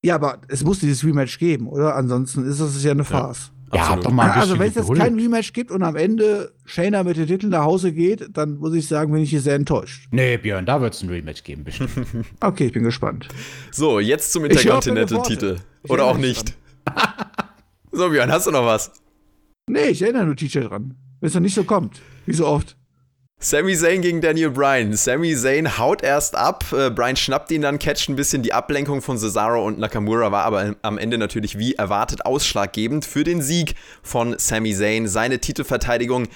Ja, aber es muss dieses Rematch geben, oder? Ansonsten ist das ja eine Farce. Ja, Absolut. doch mal ein Also, bisschen wenn es jetzt kein Rematch gibt und am Ende Shayna mit dem Titel nach Hause geht, dann muss ich sagen, bin ich hier sehr enttäuscht. Nee, Björn, da wird es ein Rematch geben, bestimmt. Okay, ich bin gespannt. So, jetzt zum Intercontinental-Titel. Oder auch nicht. so, Björn, hast du noch was? Nee, ich erinnere nur TJ dran. Wenn es noch nicht so kommt. Wie so oft. Sami Zayn gegen Daniel Bryan. Sami Zayn haut erst ab, äh, Bryan schnappt ihn dann, catcht ein bisschen. Die Ablenkung von Cesaro und Nakamura war aber am Ende natürlich wie erwartet ausschlaggebend für den Sieg von Sami Zayn, seine Titelverteidigung.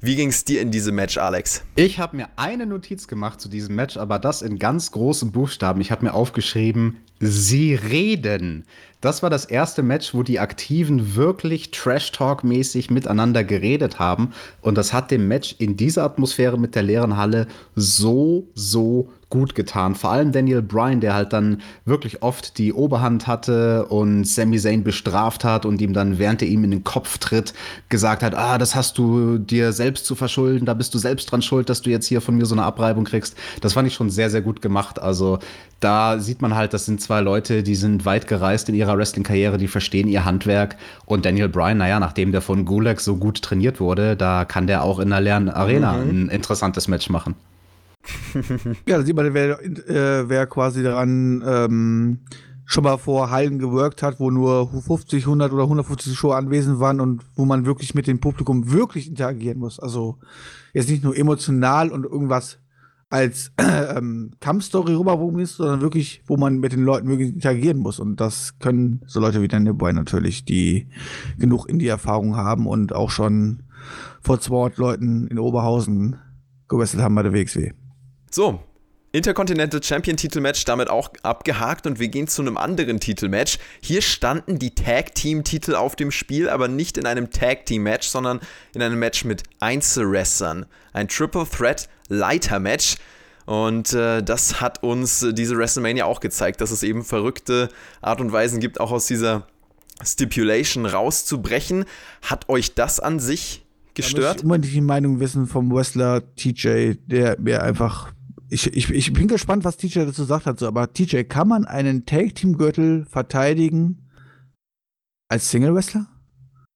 Wie ging's dir in diesem Match, Alex? Ich habe mir eine Notiz gemacht zu diesem Match, aber das in ganz großen Buchstaben. Ich habe mir aufgeschrieben, sie reden. Das war das erste Match, wo die Aktiven wirklich Trash-Talk-mäßig miteinander geredet haben. Und das hat dem Match in dieser Atmosphäre mit der leeren Halle so, so gut getan. Vor allem Daniel Bryan, der halt dann wirklich oft die Oberhand hatte und Sami Zayn bestraft hat und ihm dann, während er ihm in den Kopf tritt, gesagt hat, ah, das hast du dir selbst zu verschulden, da bist du selbst dran schuld, dass du jetzt hier von mir so eine Abreibung kriegst. Das fand ich schon sehr, sehr gut gemacht. Also da sieht man halt, das sind zwei Leute, die sind weit gereist in ihrer Wrestling-Karriere, die verstehen ihr Handwerk. Und Daniel Bryan, naja, nachdem der von Gulag so gut trainiert wurde, da kann der auch in einer leeren Arena ein interessantes Match machen. Ja, da sieht man, wer, äh, wer quasi daran ähm, schon mal vor Hallen gewirkt hat, wo nur 50, 100 oder 150 Show anwesend waren und wo man wirklich mit dem Publikum wirklich interagieren muss. Also jetzt nicht nur emotional und irgendwas als ähm, Kampfstory rüberwogen ist, sondern wirklich, wo man mit den Leuten wirklich interagieren muss. Und das können so Leute wie Daniel Boy natürlich, die genug Indie-Erfahrung haben und auch schon vor 200 Leuten in Oberhausen gewrestelt haben bei der WXW. So, Intercontinental Champion Titelmatch damit auch abgehakt und wir gehen zu einem anderen Titelmatch. Hier standen die Tag Team Titel auf dem Spiel, aber nicht in einem Tag Team Match, sondern in einem Match mit Einzelwrestlern. Ein Triple Threat Leiter Match. Und äh, das hat uns diese WrestleMania auch gezeigt, dass es eben verrückte Art und Weisen gibt, auch aus dieser Stipulation rauszubrechen. Hat euch das an sich Da muss gestört? ich unbedingt die Meinung wissen vom Wrestler TJ, der mir einfach. Ich, ich, ich bin gespannt, was TJ dazu gesagt hat. So, aber TJ, kann man einen Tag-Team-Gürtel verteidigen als Single-Wrestler?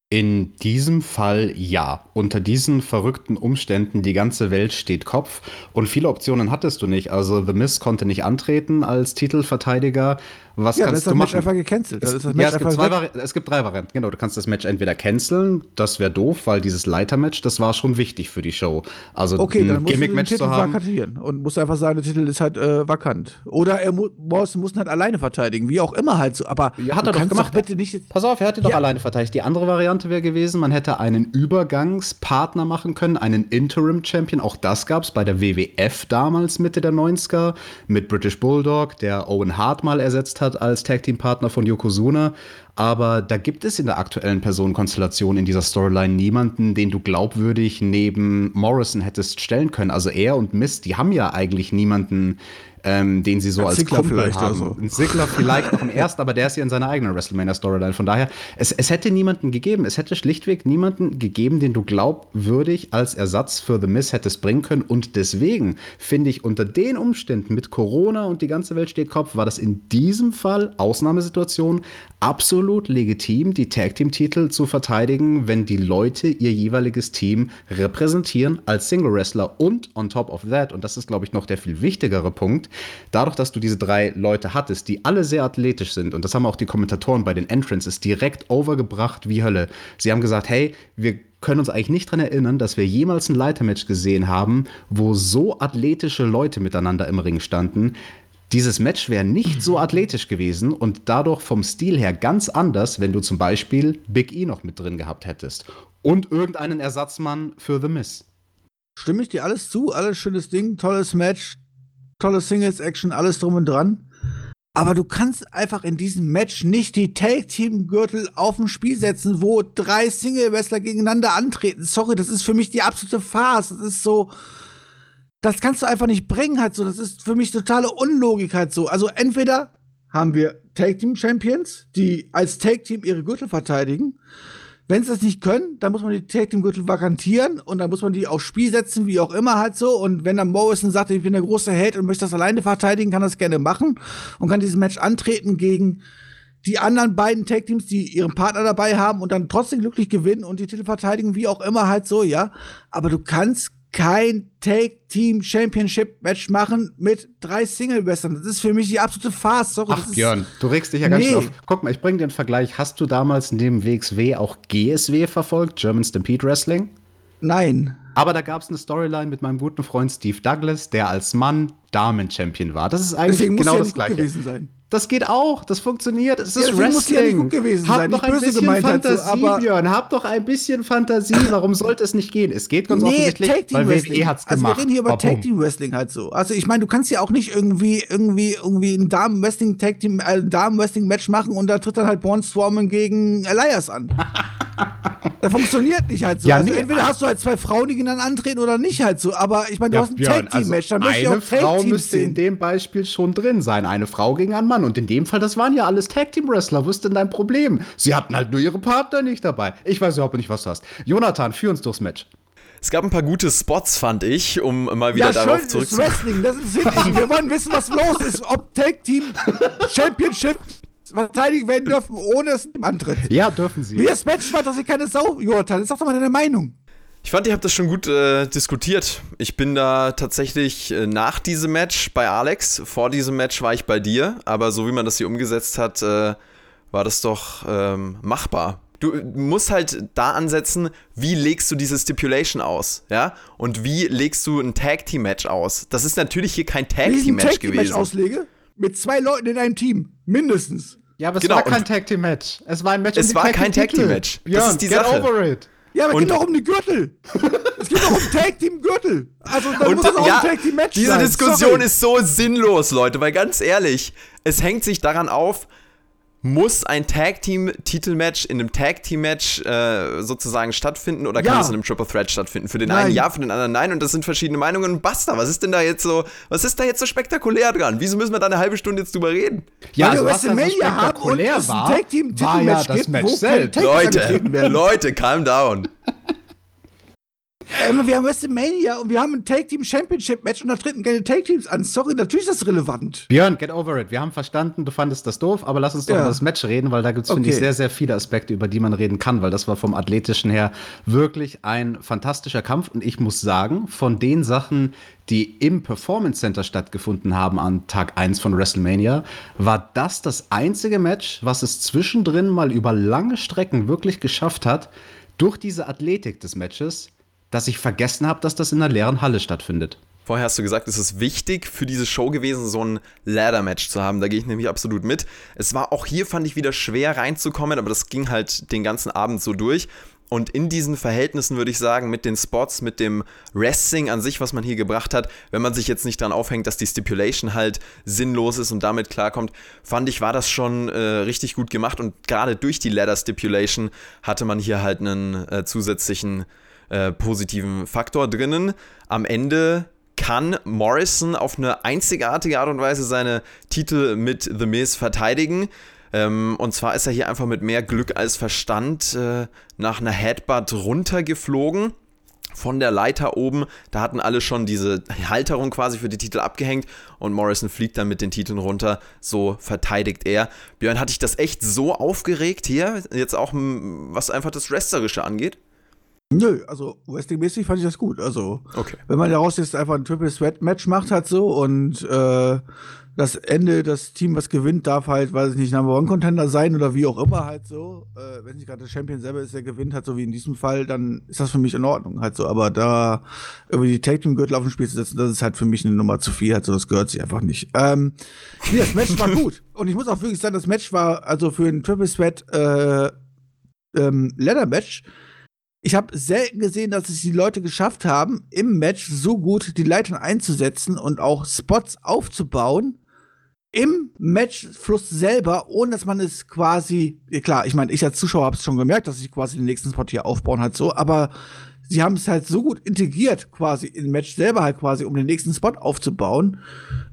In diesem Fall ja. Unter diesen verrückten Umständen, die ganze Welt steht Kopf und viele Optionen hattest du nicht. Also The Miz konnte nicht antreten als Titelverteidiger. Was Ja, kannst du Match machen? einfach gecancelt. Es, ja, Match es gibt, zwei. Vari es gibt drei Varianten. Genau, du kannst das Match entweder canceln, das wäre doof, weil dieses Leitermatch, das war schon wichtig für die Show. Also Okay, dann ein Gimmick-Match Titel zu haben. vakantieren und musst einfach sagen, der Titel ist halt äh, vakant. Oder er mu muss, muss ihn halt alleine verteidigen, wie auch immer halt so. Aber Ja, hat er doch gemacht. bitte nicht. Pass auf, er hat ihn doch Ja. alleine verteidigt. Die andere Variante wäre gewesen, man hätte einen Übergangspartner machen können, einen Interim-Champion. Auch das gab es bei der WWF damals, Mitte der 90er, mit British Bulldog, der Owen Hart mal ersetzt hat als Tag-Team-Partner von Yokozuna. Aber da gibt es in der aktuellen Personenkonstellation in dieser Storyline niemanden, den du glaubwürdig neben Morrison hättest stellen können. Also er und Mist, die haben ja eigentlich niemanden, ähm, den sie so Ein als Ziggler Kumpel vielleicht haben. oder so. Ein Ziggler vielleicht noch im ersten, aber der ist ja in seiner eigenen WrestleMania-Storyline. Von daher, es, es hätte niemanden gegeben. Es hätte schlichtweg niemanden gegeben, den du glaubwürdig als Ersatz für The Miz hättest bringen können. Und deswegen finde ich unter den Umständen mit Corona und die ganze Welt steht Kopf, war das in diesem Fall Ausnahmesituation absolut legitim, die Tag-Team-Titel zu verteidigen, wenn die Leute ihr jeweiliges Team repräsentieren als Single-Wrestler. Und on top of that, und das ist, glaube ich, noch der viel wichtigere Punkt, dadurch, dass du diese drei Leute hattest, die alle sehr athletisch sind, und das haben auch die Kommentatoren bei den Entrances direkt overgebracht wie Hölle. Sie haben gesagt, hey, wir können uns eigentlich nicht daran erinnern, dass wir jemals ein Leitermatch gesehen haben, wo so athletische Leute miteinander im Ring standen. Dieses Match wäre nicht so athletisch gewesen und dadurch vom Stil her ganz anders, wenn du zum Beispiel Big E noch mit drin gehabt hättest. Und irgendeinen Ersatzmann für The Miz. Stimme ich dir alles zu, alles schönes Ding, tolles Match, tolle Singles-Action, alles drum und dran. Aber du kannst einfach in diesem Match nicht die Tag-Team-Gürtel auf dem Spiel setzen, wo drei Single-Wrestler gegeneinander antreten. Sorry, das ist für mich die absolute Farce. Das ist so, das kannst du einfach nicht bringen halt so. Das ist für mich totale Unlogik halt so. Also entweder haben wir Tag-Team-Champions, die als Tag-Team ihre Gürtel verteidigen. Wenn sie das nicht können, dann muss man die Tag Team Gürtel vakantieren und dann muss man die aufs Spiel setzen, wie auch immer halt so. Und wenn dann Morrison sagt, ich bin der große Held und möchte das alleine verteidigen, kann das gerne machen und kann dieses Match antreten gegen die anderen beiden Tag Teams, die ihren Partner dabei haben und dann trotzdem glücklich gewinnen und die Titel verteidigen, wie auch immer halt so, ja. Aber du kannst kein Tag Team Championship Match machen mit drei Single Wrestlern. Das ist für mich die absolute Farce. Sorry, Ach, Björn, du regst dich ja ganz Nee. schön auf. Guck mal, ich bringe dir einen Vergleich. Hast du damals neben WXW auch GSW verfolgt, German Stampede Wrestling? Nein. Aber da gab es eine Storyline mit meinem guten Freund Steve Douglas, der als Mann Damen-Champion war. Das ist eigentlich Deswegen genau das nicht gut Gleiche. Das geht auch, das funktioniert. Es Ja, ist deswegen muss die ja nicht Wrestling. gut gewesen Hab sein, doch ein bisschen so, Fantasie, aber- Björn. Hab doch ein bisschen Fantasie. Warum sollte es nicht gehen? Es geht ganz Nee, offensichtlich, Tag Team weil Wrestling. WWE hat's also gemacht. wir reden hier über Warum? Tag Team Wrestling halt so. Also ich meine, du kannst ja auch nicht irgendwie irgendwie irgendwie ein Damen Wrestling Tag Team äh, Damen Wrestling Match machen und da tritt dann halt Braun Strowman gegen Elias an. das funktioniert nicht halt so. Ja, also nee. entweder hast du halt zwei Frauen, die gegeneinander antreten oder nicht halt so. Aber ich meine, du Ja, hast ein Björn, Tag Team Match, dann möchte ich eine Frau müsste in sehen. dem Beispiel schon drin sein. Eine Frau gegen einen Mann. Und in dem Fall, das waren ja alles Tag Team Wrestler. Wo ist denn dein Problem? Sie hatten halt nur ihre Partner nicht dabei. Ich weiß überhaupt nicht, was du hast. Jonathan, führ uns durchs Match. Es gab ein paar gute Spots, fand ich, um mal wieder Ja, darauf schön, ist zurückzukommen. Wrestling, das interessiert mich. Wir wollen wissen, was los ist, ob Tag Team Championship verteidigt werden dürfen, ohne es im Antritt. Ja, dürfen Sie. Wie das Match war, dass ich keine Sau, Jonathan. Sag doch mal deine Meinung. Ich fand, ihr habt das schon gut äh, diskutiert. Ich bin da tatsächlich äh, nach diesem Match bei Alex. Vor diesem Match war ich bei dir. Aber so wie man das hier umgesetzt hat, äh, war das doch ähm, machbar. Du äh, musst halt da ansetzen, wie legst du diese Stipulation aus, ja? Und wie legst du ein Tag-Team-Match aus? Das ist natürlich hier kein Wie ich ein Tag-Team-Match Tag Team Match gewesen. auslege, mit zwei Leuten in einem Team. Mindestens. Ja, aber es Genau, war kein Tag Team Match. Es war ein Match Es um die war kein Tag Team. Match. Das Björn, ist die get Sache. over it. Ja, aber es geht doch um die Gürtel. es geht doch um Tag Team Gürtel. Also dann Und muss es auch ja, ein Tag Team Match diese sein. Diskussion Sorry. ist so sinnlos, Leute, weil ganz ehrlich, es hängt sich daran auf, muss ein Tag-Team-Titelmatch in einem Tag-Team-Match äh, sozusagen stattfinden oder kann Ja. es in einem Triple Threat stattfinden? Für den Nein. einen ja, für den anderen nein und das sind verschiedene Meinungen und basta. Was ist denn da jetzt so, was ist da jetzt so spektakulär dran? Wieso müssen wir da eine halbe Stunde jetzt drüber reden? Ja, Weil also was so WrestleMania und spektakulär war, Tag Team war ja Titelmatch das gibt, Match selbst. Tag Leute. Leute, calm down. Ähm, wir haben WrestleMania und wir haben ein Tag Team Championship Match und da treten keine Tag Teams an. Sorry, natürlich ist das relevant. Björn, get over it. Wir haben verstanden, du fandest das doof, aber lass uns doch Ja. über das Match reden, weil da gibt es, finde ich, Okay. sehr, sehr viele Aspekte, über die man reden kann, weil das war vom Athletischen her wirklich ein fantastischer Kampf. Und ich muss sagen, von den Sachen, die im Performance Center stattgefunden haben an Tag 1 von WrestleMania, war das das einzige Match, was es zwischendrin mal über lange Strecken wirklich geschafft hat, durch diese Athletik des Matches, dass ich vergessen habe, dass das in einer leeren Halle stattfindet. Vorher hast du gesagt, es ist wichtig für diese Show gewesen, so ein Ladder-Match zu haben. Da gehe ich nämlich absolut mit. Es war auch hier, fand ich, wieder schwer reinzukommen, aber das ging halt den ganzen Abend so durch. Und in diesen Verhältnissen würde ich sagen, mit den Spots, mit dem Wrestling an sich, was man hier gebracht hat, wenn man sich jetzt nicht dran aufhängt, dass die Stipulation halt sinnlos ist und damit klarkommt, fand ich, war das schon äh, richtig gut gemacht. Und gerade durch die Ladder Stipulation hatte man hier halt einen äh, zusätzlichen äh, positiven Faktor drinnen. Am Ende kann Morrison auf eine einzigartige Art und Weise seine Titel mit The Miz verteidigen. Ähm, und zwar ist er hier einfach mit mehr Glück als Verstand äh, nach einer Headbutt runtergeflogen von der Leiter oben. Da hatten alle schon diese Halterung quasi für die Titel abgehängt und Morrison fliegt dann mit den Titeln runter. So verteidigt er. Björn, hatte ich das echt so aufgeregt hier? Jetzt auch, was einfach das Wrestlerische angeht? Nö, also Wrestling-mäßig fand ich das gut. Also, okay. wenn man daraus jetzt einfach ein Triple Threat Match macht, halt so und äh, das Ende, das Team, was gewinnt, darf halt, weiß ich nicht, Number One Contender sein oder wie auch immer halt so. Äh, wenn sich gerade der Champion selber ist, der gewinnt, halt so wie in diesem Fall, dann ist das für mich in Ordnung halt so. Aber da irgendwie die Take Team Gürtel auf dem Spiel zu setzen, das ist halt für mich eine Nummer zu viel, halt so, das gehört sich einfach nicht. Ähm, nee, das Match war gut. Und ich muss auch wirklich sagen, das Match war also für ein Triple Threat äh, ähm, Leather Match ich habe selten gesehen, dass es die Leute geschafft haben, im Match so gut die Leitern einzusetzen und auch Spots aufzubauen, im Matchfluss selber, ohne dass man es quasi, klar, ich meine, ich als Zuschauer habe es schon gemerkt, dass ich quasi den nächsten Spot hier aufbauen hat, so, aber sie haben es halt so gut integriert, quasi im Match selber halt quasi, um den nächsten Spot aufzubauen,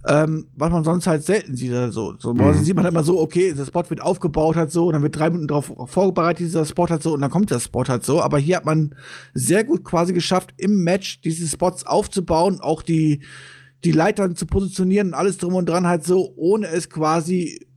ähm, was man sonst halt selten sieht. Also, so mhm. sieht man halt immer so, okay, der Spot wird aufgebaut halt so, und dann wird drei Minuten darauf vorbereitet, dieser Spot halt so, und dann kommt der Spot halt so. Aber hier hat man sehr gut quasi geschafft, im Match diese Spots aufzubauen, auch die, die Leitern zu positionieren und alles drum und dran halt so, ohne es quasi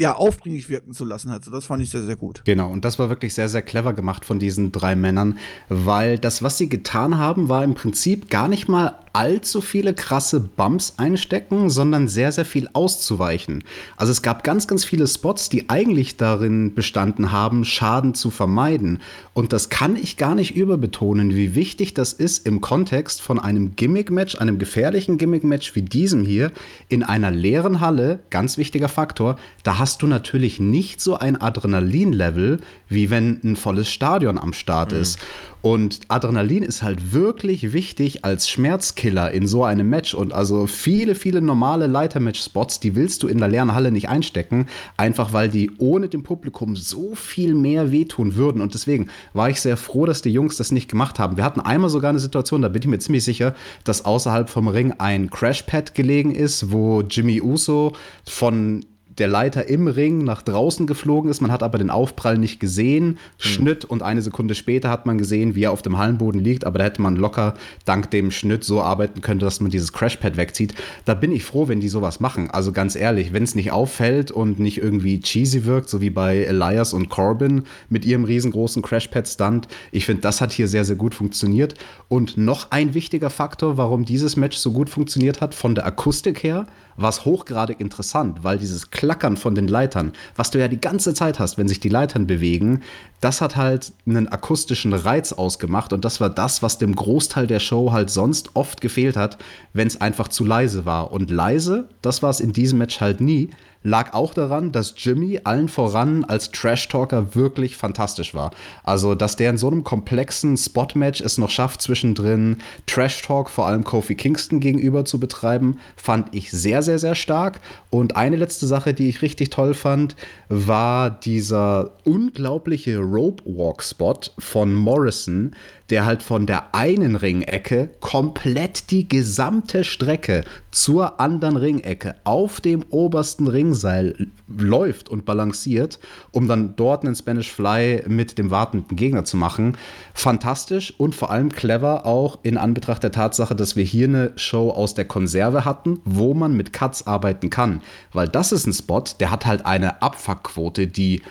ja, aufdringlich wirken zu lassen. Also das fand ich sehr, sehr gut. Genau, und das war wirklich sehr, sehr clever gemacht von diesen drei Männern, weil das, was sie getan haben, war im Prinzip gar nicht mal allzu viele krasse Bumps einstecken, sondern sehr, sehr viel auszuweichen. Also es gab ganz, ganz viele Spots, die eigentlich darin bestanden haben, Schaden zu vermeiden. Und das kann ich gar nicht überbetonen, wie wichtig das ist im Kontext von einem Gimmick-Match, einem gefährlichen Gimmick-Match wie diesem hier, in einer leeren Halle, ganz wichtiger Faktor, da hast du natürlich nicht so ein Adrenalin-Level, wie wenn ein volles Stadion am Start mhm. ist. Und Adrenalin ist halt wirklich wichtig als Schmerzkiller in so einem Match. Und also viele, viele normale Leitermatch-Spots, die willst du in der leeren Halle nicht einstecken, einfach weil die ohne dem Publikum so viel mehr wehtun würden. Und deswegen war ich sehr froh, dass die Jungs das nicht gemacht haben. Wir hatten einmal sogar eine Situation, da bin ich mir ziemlich sicher, dass außerhalb vom Ring ein Crashpad gelegen ist, wo Jimmy Uso von der Leiter im Ring nach draußen geflogen ist. Man hat aber den Aufprall nicht gesehen. Mhm. Schnitt und eine Sekunde später hat man gesehen, wie er auf dem Hallenboden liegt. Aber da hätte man locker dank dem Schnitt so arbeiten können, dass man dieses Crashpad wegzieht. Da bin ich froh, wenn die sowas machen. Also ganz ehrlich, wenn es nicht auffällt und nicht irgendwie cheesy wirkt, so wie bei Elias und Corbin mit ihrem riesengroßen Crashpad-Stunt. Ich finde, das hat hier sehr, sehr gut funktioniert. Und noch ein wichtiger Faktor, warum dieses Match so gut funktioniert hat, von der Akustik her, war es hochgradig interessant, weil dieses Klackern von den Leitern, was du ja die ganze Zeit hast, wenn sich die Leitern bewegen, das hat halt einen akustischen Reiz ausgemacht und das war das, was dem Großteil der Show halt sonst oft gefehlt hat, wenn es einfach zu leise war. Und leise, das war es in diesem Match halt nie lag auch daran, dass Jimmy allen voran als Trash-Talker wirklich fantastisch war. Also, dass der in so einem komplexen Spot-Match es noch schafft, zwischendrin Trash-Talk vor allem Kofi Kingston gegenüber zu betreiben, fand ich sehr, sehr, sehr stark. Und eine letzte Sache, die ich richtig toll fand, war dieser unglaubliche Rope-Walk-Spot von Morrison, der halt von der einen Ringecke komplett die gesamte Strecke zur anderen Ringecke auf dem obersten Ringseil läuft und balanciert, um dann dort einen Spanish Fly mit dem wartenden Gegner zu machen. Fantastisch und vor allem clever auch in Anbetracht der Tatsache, dass wir hier eine Show aus der Konserve hatten, wo man mit Cuts arbeiten kann. Weil das ist ein Spot, der hat halt eine Abfuckquote, die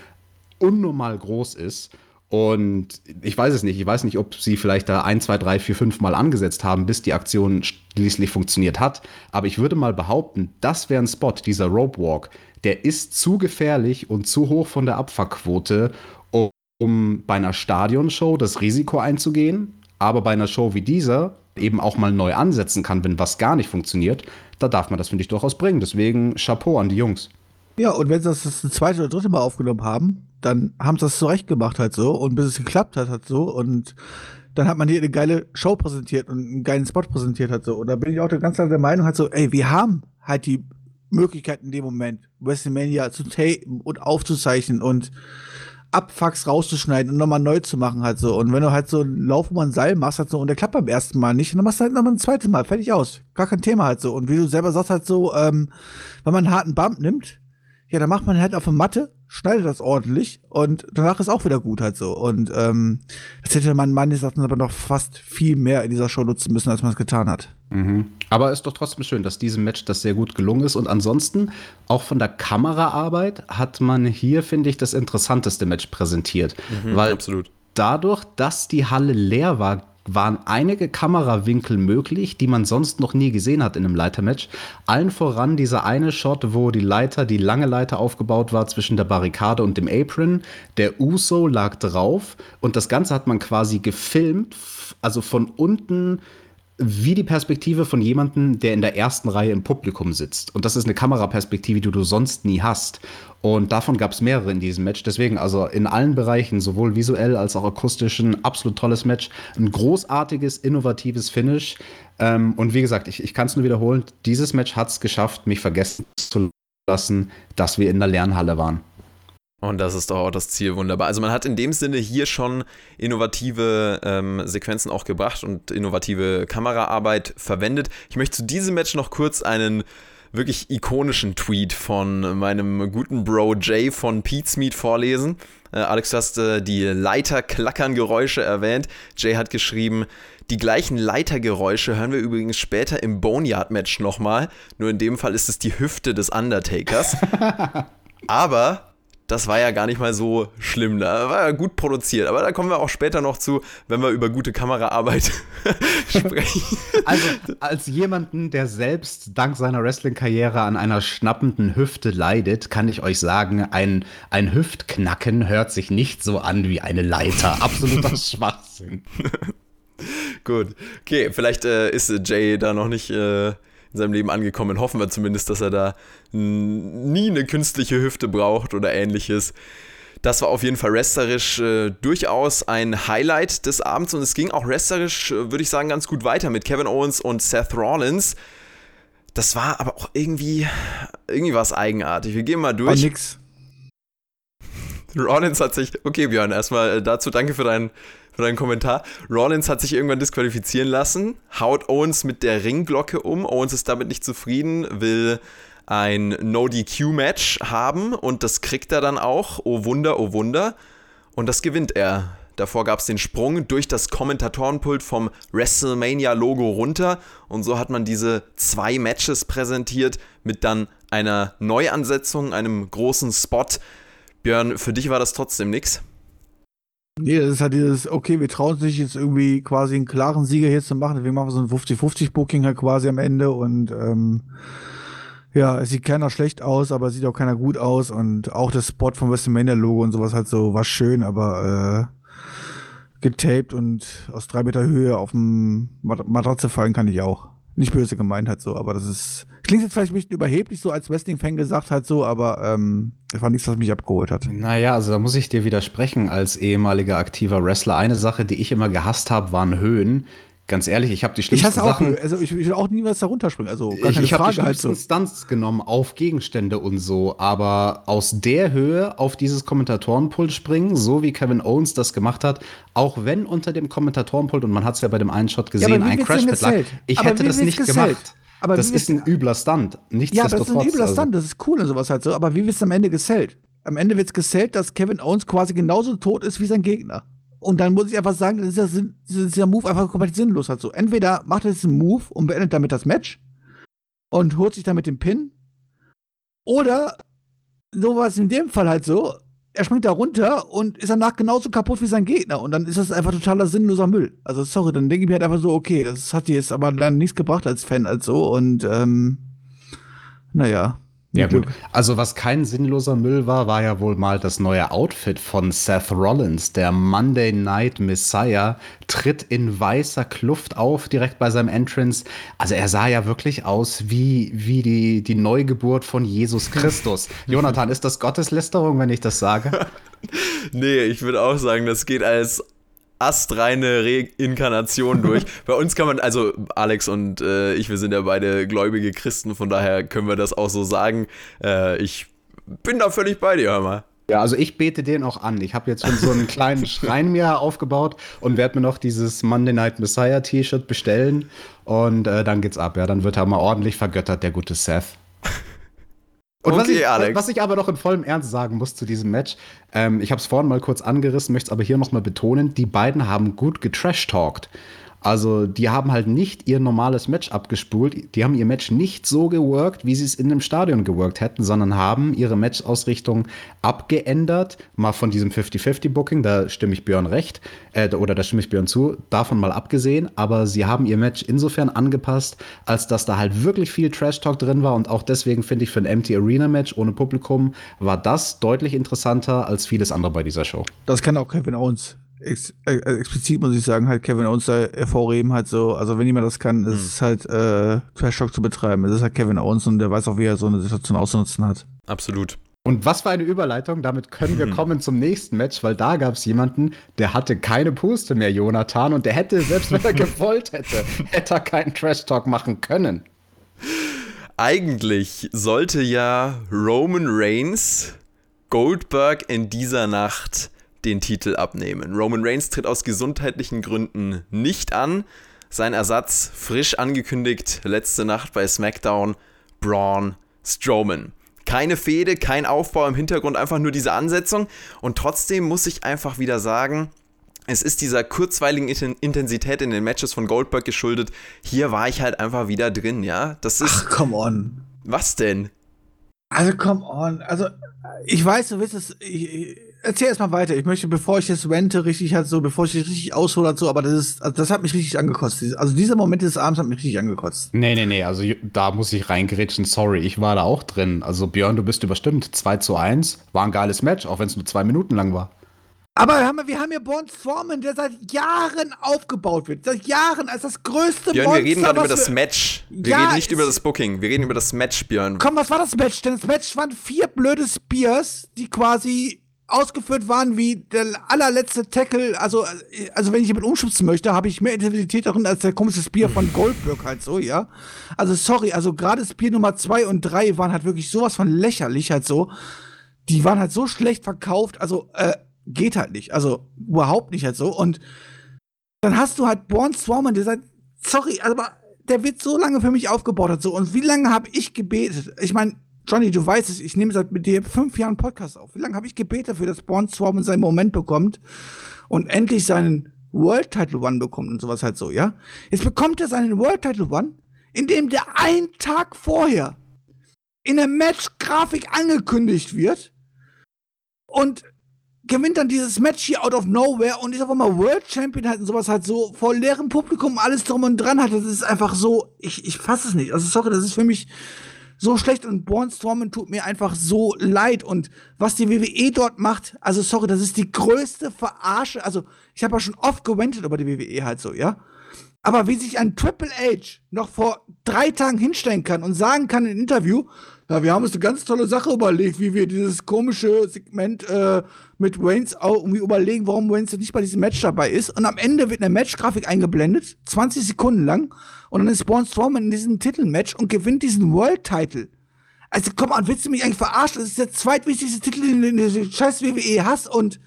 unnormal groß ist und ich weiß es nicht. Ich weiß nicht, ob sie vielleicht da ein, zwei, drei, vier, fünf Mal angesetzt haben, bis die Aktion schließlich funktioniert hat. Aber ich würde mal behaupten, das wäre ein Spot, dieser Rope Walk, der ist zu gefährlich und zu hoch von der Abfuckquote, um, um bei einer Stadionshow das Risiko einzugehen. Aber bei einer Show wie dieser eben auch mal neu ansetzen kann, wenn was gar nicht funktioniert, da darf man das, finde ich, durchaus bringen. Deswegen Chapeau an die Jungs. Ja, und wenn sie das das zweite oder dritte Mal aufgenommen haben, dann haben sie das zurecht gemacht halt so und bis es geklappt hat halt so und dann hat man hier eine geile Show präsentiert und einen geilen Spot präsentiert hat so und da bin ich auch ganz klar der Meinung halt so, ey, wir haben halt die Möglichkeit in dem Moment WrestleMania zu tapen und aufzuzeichnen und Abfucks rauszuschneiden und nochmal neu zu machen halt so. Und wenn du halt so einen Lauf um ein Seil machst halt so und der klappt beim ersten Mal nicht, dann machst du halt nochmal ein zweites Mal, fertig aus. Gar kein Thema halt so. Und wie du selber sagst halt so, ähm, wenn man einen harten Bump nimmt, ja, dann macht man halt auf der Matte, schneidet das ordentlich und danach ist auch wieder gut halt so. Und ähm, das hätte man meines Erachtens aber noch fast viel mehr in dieser Show nutzen müssen, als man es getan hat. Mhm. Aber ist doch trotzdem schön, dass diesem Match das sehr gut gelungen ist. Und ansonsten, auch von der Kameraarbeit, hat man hier, finde ich, das interessanteste Match präsentiert. Mhm, weil absolut. dadurch, dass die Halle leer war, waren einige Kamerawinkel möglich, die man sonst noch nie gesehen hat in einem Leitermatch. Allen voran dieser eine Shot, wo die Leiter, die lange Leiter aufgebaut war zwischen der Barrikade und dem Apron. Der Uso lag drauf und das Ganze hat man quasi gefilmt, also von unten wie die Perspektive von jemandem, der in der ersten Reihe im Publikum sitzt. Und das ist eine Kameraperspektive, die du sonst nie hast. Und davon gab es mehrere in diesem Match. Deswegen, also in allen Bereichen, sowohl visuell als auch akustisch, ein absolut tolles Match. Ein großartiges, innovatives Finish. Ähm, und wie gesagt, ich, ich kann es nur wiederholen, dieses Match hat es geschafft, mich vergessen zu lassen, dass wir in der Lernhalle waren. Und das ist doch auch das Ziel wunderbar. Also man hat in dem Sinne hier schon innovative ähm, Sequenzen auch gebracht und innovative Kameraarbeit verwendet. Ich möchte zu diesem Match noch kurz einen wirklich ikonischen Tweet von meinem guten Bro Jay von Pete's Meat vorlesen. Äh, Alex, du hast äh, die Leiterklackern-Geräusche erwähnt. Jay hat geschrieben, die gleichen Leitergeräusche hören wir übrigens später im Boneyard-Match nochmal. Nur in dem Fall ist es die Hüfte des Undertakers. Aber das war ja gar nicht mal so schlimm. Da war ja gut produziert. Aber da kommen wir auch später noch zu, wenn wir über gute Kameraarbeit sprechen. Also, als jemanden, der selbst dank seiner Wrestling-Karriere an einer schnappenden Hüfte leidet, kann ich euch sagen, ein, ein Hüftknacken hört sich nicht so an wie eine Leiter. Absoluter Schwachsinn. Gut. Okay, vielleicht äh, ist Jay da noch nicht. Äh in seinem Leben angekommen. Hoffen wir zumindest, dass er da nie eine künstliche Hüfte braucht oder ähnliches. Das war auf jeden Fall wrestlerisch äh, durchaus ein Highlight des Abends und es ging auch wrestlerisch, äh, würde ich sagen, ganz gut weiter mit Kevin Owens und Seth Rollins. Das war aber auch irgendwie, irgendwie was eigenartig. Wir gehen mal durch. War nix. Rollins hat sich, okay Björn, erstmal äh, dazu danke für deinen für deinen Kommentar. Rollins hat sich irgendwann disqualifizieren lassen, haut Owens mit der Ringglocke um. Owens ist damit nicht zufrieden, will ein No-DQ-Match haben und das kriegt er dann auch. Oh Wunder, oh Wunder. Und das gewinnt er. Davor gab es den Sprung durch das Kommentatorenpult vom WrestleMania-Logo runter. Und so hat man diese zwei Matches präsentiert mit dann einer Neuansetzung, einem großen Spot. Björn, für dich war das trotzdem nichts? Nee, das ist halt dieses, okay, wir trauen uns nicht jetzt irgendwie quasi einen klaren Sieger hier zu machen, deswegen machen wir so ein 50-50-Booking halt quasi am Ende und ähm, ja, es sieht keiner schlecht aus, aber es sieht auch keiner gut aus und auch das Spot vom WrestleMania-Logo und sowas halt so war schön, aber äh, getaped und aus drei Meter Höhe auf dem Matratze fallen kann ich auch. Nicht böse gemeint halt so, aber das ist. Klingt jetzt vielleicht ein bisschen überheblich, so als Wrestling-Fan gesagt halt so, aber ähm, das war nichts, was mich abgeholt hat. Naja, also da muss ich dir widersprechen als ehemaliger aktiver Wrestler. Eine Sache, die ich immer gehasst habe, waren Höhen. Ganz ehrlich, ich habe die schlimmsten ich Sachen. Auch, also ich, will auch nie was darunter springen. Also gar ich, ich habe die schlimmsten halt so. Stunts genommen auf Gegenstände und so, aber aus der Höhe auf dieses Kommentatorenpult springen, so wie Kevin Owens das gemacht hat, auch wenn unter dem Kommentatorenpult und man hat es ja bei dem einen Shot gesehen, ja, ein Crash lag, ich aber hätte das nicht gesellt? gemacht. Aber das ist ein übler Stunt. Ja, das ist ein übler also. Stunt, das ist cool und sowas halt so, aber wie wird es am Ende gesellt? Am Ende wird es gesellt, dass Kevin Owens quasi genauso tot ist wie sein Gegner. Und dann muss ich einfach sagen, das ist das ist ja Move einfach komplett sinnlos halt so. Entweder macht er jetzt einen Move und beendet damit das Match und holt sich damit den Pin. Oder sowas in dem Fall halt so, er springt da runter und ist danach genauso kaputt wie sein Gegner. Und dann ist das einfach totaler sinnloser Müll. Also sorry, dann denke ich mir halt einfach so, okay, das hat dir jetzt aber dann nichts gebracht als Fan als so. Und ähm, naja. Ja, gut. Also, was kein sinnloser Müll war, war ja wohl mal das neue Outfit von Seth Rollins. Der Monday Night Messiah tritt in weißer Kluft auf, direkt bei seinem Entrance. Also, er sah ja wirklich aus wie, wie die, die Neugeburt von Jesus Christus. Jonathan, ist das Gotteslästerung, wenn ich das sage? Nee, ich würde auch sagen, das geht als astreine Reinkarnation durch. Bei uns kann man, also Alex und äh, ich, wir sind ja beide gläubige Christen, von daher können wir das auch so sagen. Äh, ich bin da völlig bei dir, hör mal. Ja, also ich bete den auch an. Ich habe jetzt schon so einen kleinen Schrein mir aufgebaut und werde mir noch dieses Monday Night Messiah T-Shirt bestellen und äh, dann geht's ab. Ja, dann wird er mal ordentlich vergöttert, der gute Seth. Und was, ich, Alex. was ich aber noch in vollem Ernst sagen muss zu diesem Match, ähm, ich habe es vorhin mal kurz angerissen, möchte es aber hier noch mal betonen, die beiden haben gut getrash-talkt. Also, die haben halt nicht ihr normales Match abgespult. Die haben ihr Match nicht so geworkt, wie sie es in einem Stadion geworkt hätten, sondern haben ihre Matchausrichtung abgeändert. Mal von diesem 50-50-Booking, da stimme ich Björn recht, äh, oder da stimme ich Björn zu, davon mal abgesehen. Aber sie haben ihr Match insofern angepasst, als dass da halt wirklich viel Trash-Talk drin war. Und auch deswegen finde ich für ein Empty Arena-Match ohne Publikum war das deutlich interessanter als vieles andere bei dieser Show. Das kann auch Kevin Owens ex, äh, explizit muss ich sagen, halt Kevin Owens da hervorheben, halt so, also wenn jemand das kann, ist es mhm. halt äh, Trash Talk zu betreiben. Es ist halt Kevin Owens und der weiß auch, wie er so eine Situation auszunutzen hat. Absolut. Und was für eine Überleitung, damit können wir mhm. kommen zum nächsten Match, weil da gab es jemanden, der hatte keine Puste mehr, Jonathan, und der hätte, selbst wenn er gewollt hätte, hätte er keinen Trash-Talk machen können. Eigentlich sollte ja Roman Reigns Goldberg in dieser Nacht den Titel abnehmen. Roman Reigns tritt aus gesundheitlichen Gründen nicht an. Sein Ersatz frisch angekündigt letzte Nacht bei SmackDown Braun Strowman. Keine Fehde, kein Aufbau im Hintergrund, einfach nur diese Ansetzung. Und trotzdem muss ich einfach wieder sagen, es ist dieser kurzweiligen Intensität in den Matches von Goldberg geschuldet. Hier war ich halt einfach wieder drin, ja. Das ist. Ach, come on. Was denn? Also, come on. Also, ich weiß, du willst es. Ich, erzähl erst mal weiter. Ich möchte, bevor ich das wente, richtig halt so, bevor ich richtig aushole halt so, aber das ist, also das hat mich richtig angekotzt. Also dieser Moment des Abends hat mich richtig angekotzt. Nee, nee, nee, also da muss ich reingerätschen, sorry, ich war da auch drin. Also Björn, du bist überstimmt. 2 zu 1, war ein geiles Match, auch wenn es nur zwei Minuten lang war. Aber wir haben, wir haben hier Born Strowman, der seit Jahren aufgebaut wird. Seit Jahren als das größte Björn, Monster, wir reden gerade über das Match. Wir ja, reden nicht über das Booking. Wir reden über das Match, Björn. Komm, was war das Match? Denn das Match waren vier blöde Spears, die quasi ausgeführt waren wie der allerletzte Tackle. Also, also wenn ich jemanden umschubsen möchte, habe ich mehr Intensität darin als der komische Spear von Goldberg halt so, ja. Also sorry, also gerade Spear Nummer zwei und drei waren halt wirklich sowas von lächerlich halt so. Die waren halt so schlecht verkauft, also äh, geht halt nicht. Also überhaupt nicht halt so. Und dann hast du halt Born Swarman, der sagt, sorry, aber der wird so lange für mich aufgebaut hat so. Und wie lange habe ich gebetet? Ich meine, Johnny, du weißt es, ich nehme seit mit dir fünf Jahren Podcast auf. Wie lange habe ich gebetet dafür, dass Born Swarm seinen Moment bekommt und endlich seinen World Title One bekommt und sowas halt so, ja? Jetzt bekommt er seinen World Title One, indem der einen Tag vorher in der Match-Grafik angekündigt wird und gewinnt dann dieses Match hier out of nowhere und ist auf einmal World Champion halt und sowas halt so vor leerem Publikum alles drum und dran hat. Das ist einfach so, ich, ich fasse es nicht. Also sorry, das ist für mich so schlecht und Strowman tut mir einfach so leid und was die WWE dort macht, also sorry, das ist die größte Verarsche. Also ich habe ja schon oft gewendet über die WWE halt so, ja. Aber wie sich ein Triple H noch vor drei Tagen hinstellen kann und sagen kann in Interview, ja, wir haben uns eine ganz tolle Sache überlegt, wie wir dieses komische Segment äh, mit Waynes auch irgendwie überlegen, warum Waynes nicht bei diesem Match dabei ist. Und am Ende wird eine Matchgrafik eingeblendet, 20 Sekunden lang. Und dann ist Braun Strowman in diesem Titelmatch und gewinnt diesen World-Title. Also komm an, willst du mich eigentlich verarschen? Das ist der zweitwichtigste Titel, den du scheiß WWE hast und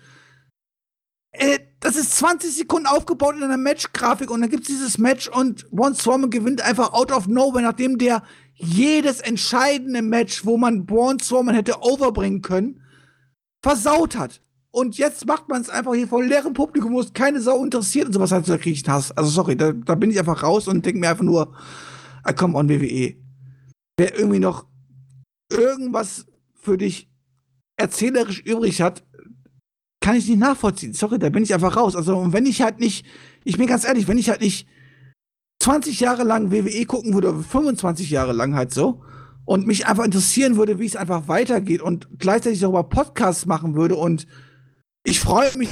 äh, das ist 20 Sekunden aufgebaut in einer Match-Grafik und dann gibt's dieses Match und Braun Strowman gewinnt einfach out of nowhere, nachdem der jedes entscheidende Match, wo man Braun Strowman hätte overbringen können, versaut hat. Und jetzt macht man es einfach hier vor leerem Publikum, wo es keine Sau interessiert und sowas halt, da kriege Hass. Also sorry, da, da bin ich einfach raus und denke mir einfach nur, I come on WWE. Wer irgendwie noch irgendwas für dich erzählerisch übrig hat, kann ich nicht nachvollziehen. Sorry, da bin ich einfach raus. Also, und wenn ich halt nicht, ich bin ganz ehrlich, wenn ich halt nicht 20 Jahre lang WWE gucken würde, 25 Jahre lang halt so, und mich einfach interessieren würde, wie es einfach weitergeht und gleichzeitig darüber Podcasts machen würde und ich freue mich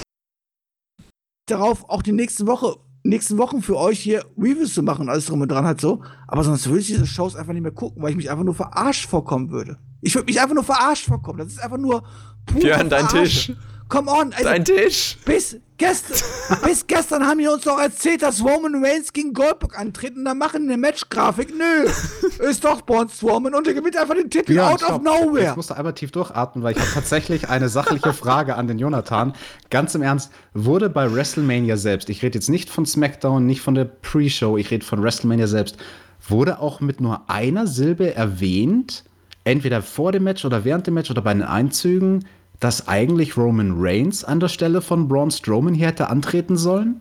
darauf, auch die nächste Woche, nächsten Wochen für euch hier Reviews zu machen, alles drum und dran halt so. Aber sonst würde ich diese Shows einfach nicht mehr gucken, weil ich mich einfach nur verarscht vorkommen würde. Ich würde mich einfach nur verarscht vorkommen. Das ist einfach nur pure Björn, dein Tisch. Come on. Also, Dein Tisch. bis, gest bis gestern haben die uns doch erzählt, dass Roman Reigns gegen Goldberg antritt und dann machen eine Matchgrafik. Nö, ist doch Braun Strowman und er gewinnt einfach den Titel Björn, out of stopp. nowhere. Jetzt musst du einmal tief durchatmen, weil ich habe tatsächlich eine sachliche Frage an den Jonathan. Ganz im Ernst, wurde bei WrestleMania selbst, ich rede jetzt nicht von SmackDown, nicht von der Pre-Show, ich rede von WrestleMania selbst, wurde auch mit nur einer Silbe erwähnt, entweder vor dem Match oder während dem Match oder bei den Einzügen, dass eigentlich Roman Reigns an der Stelle von Braun Strowman hier hätte antreten sollen?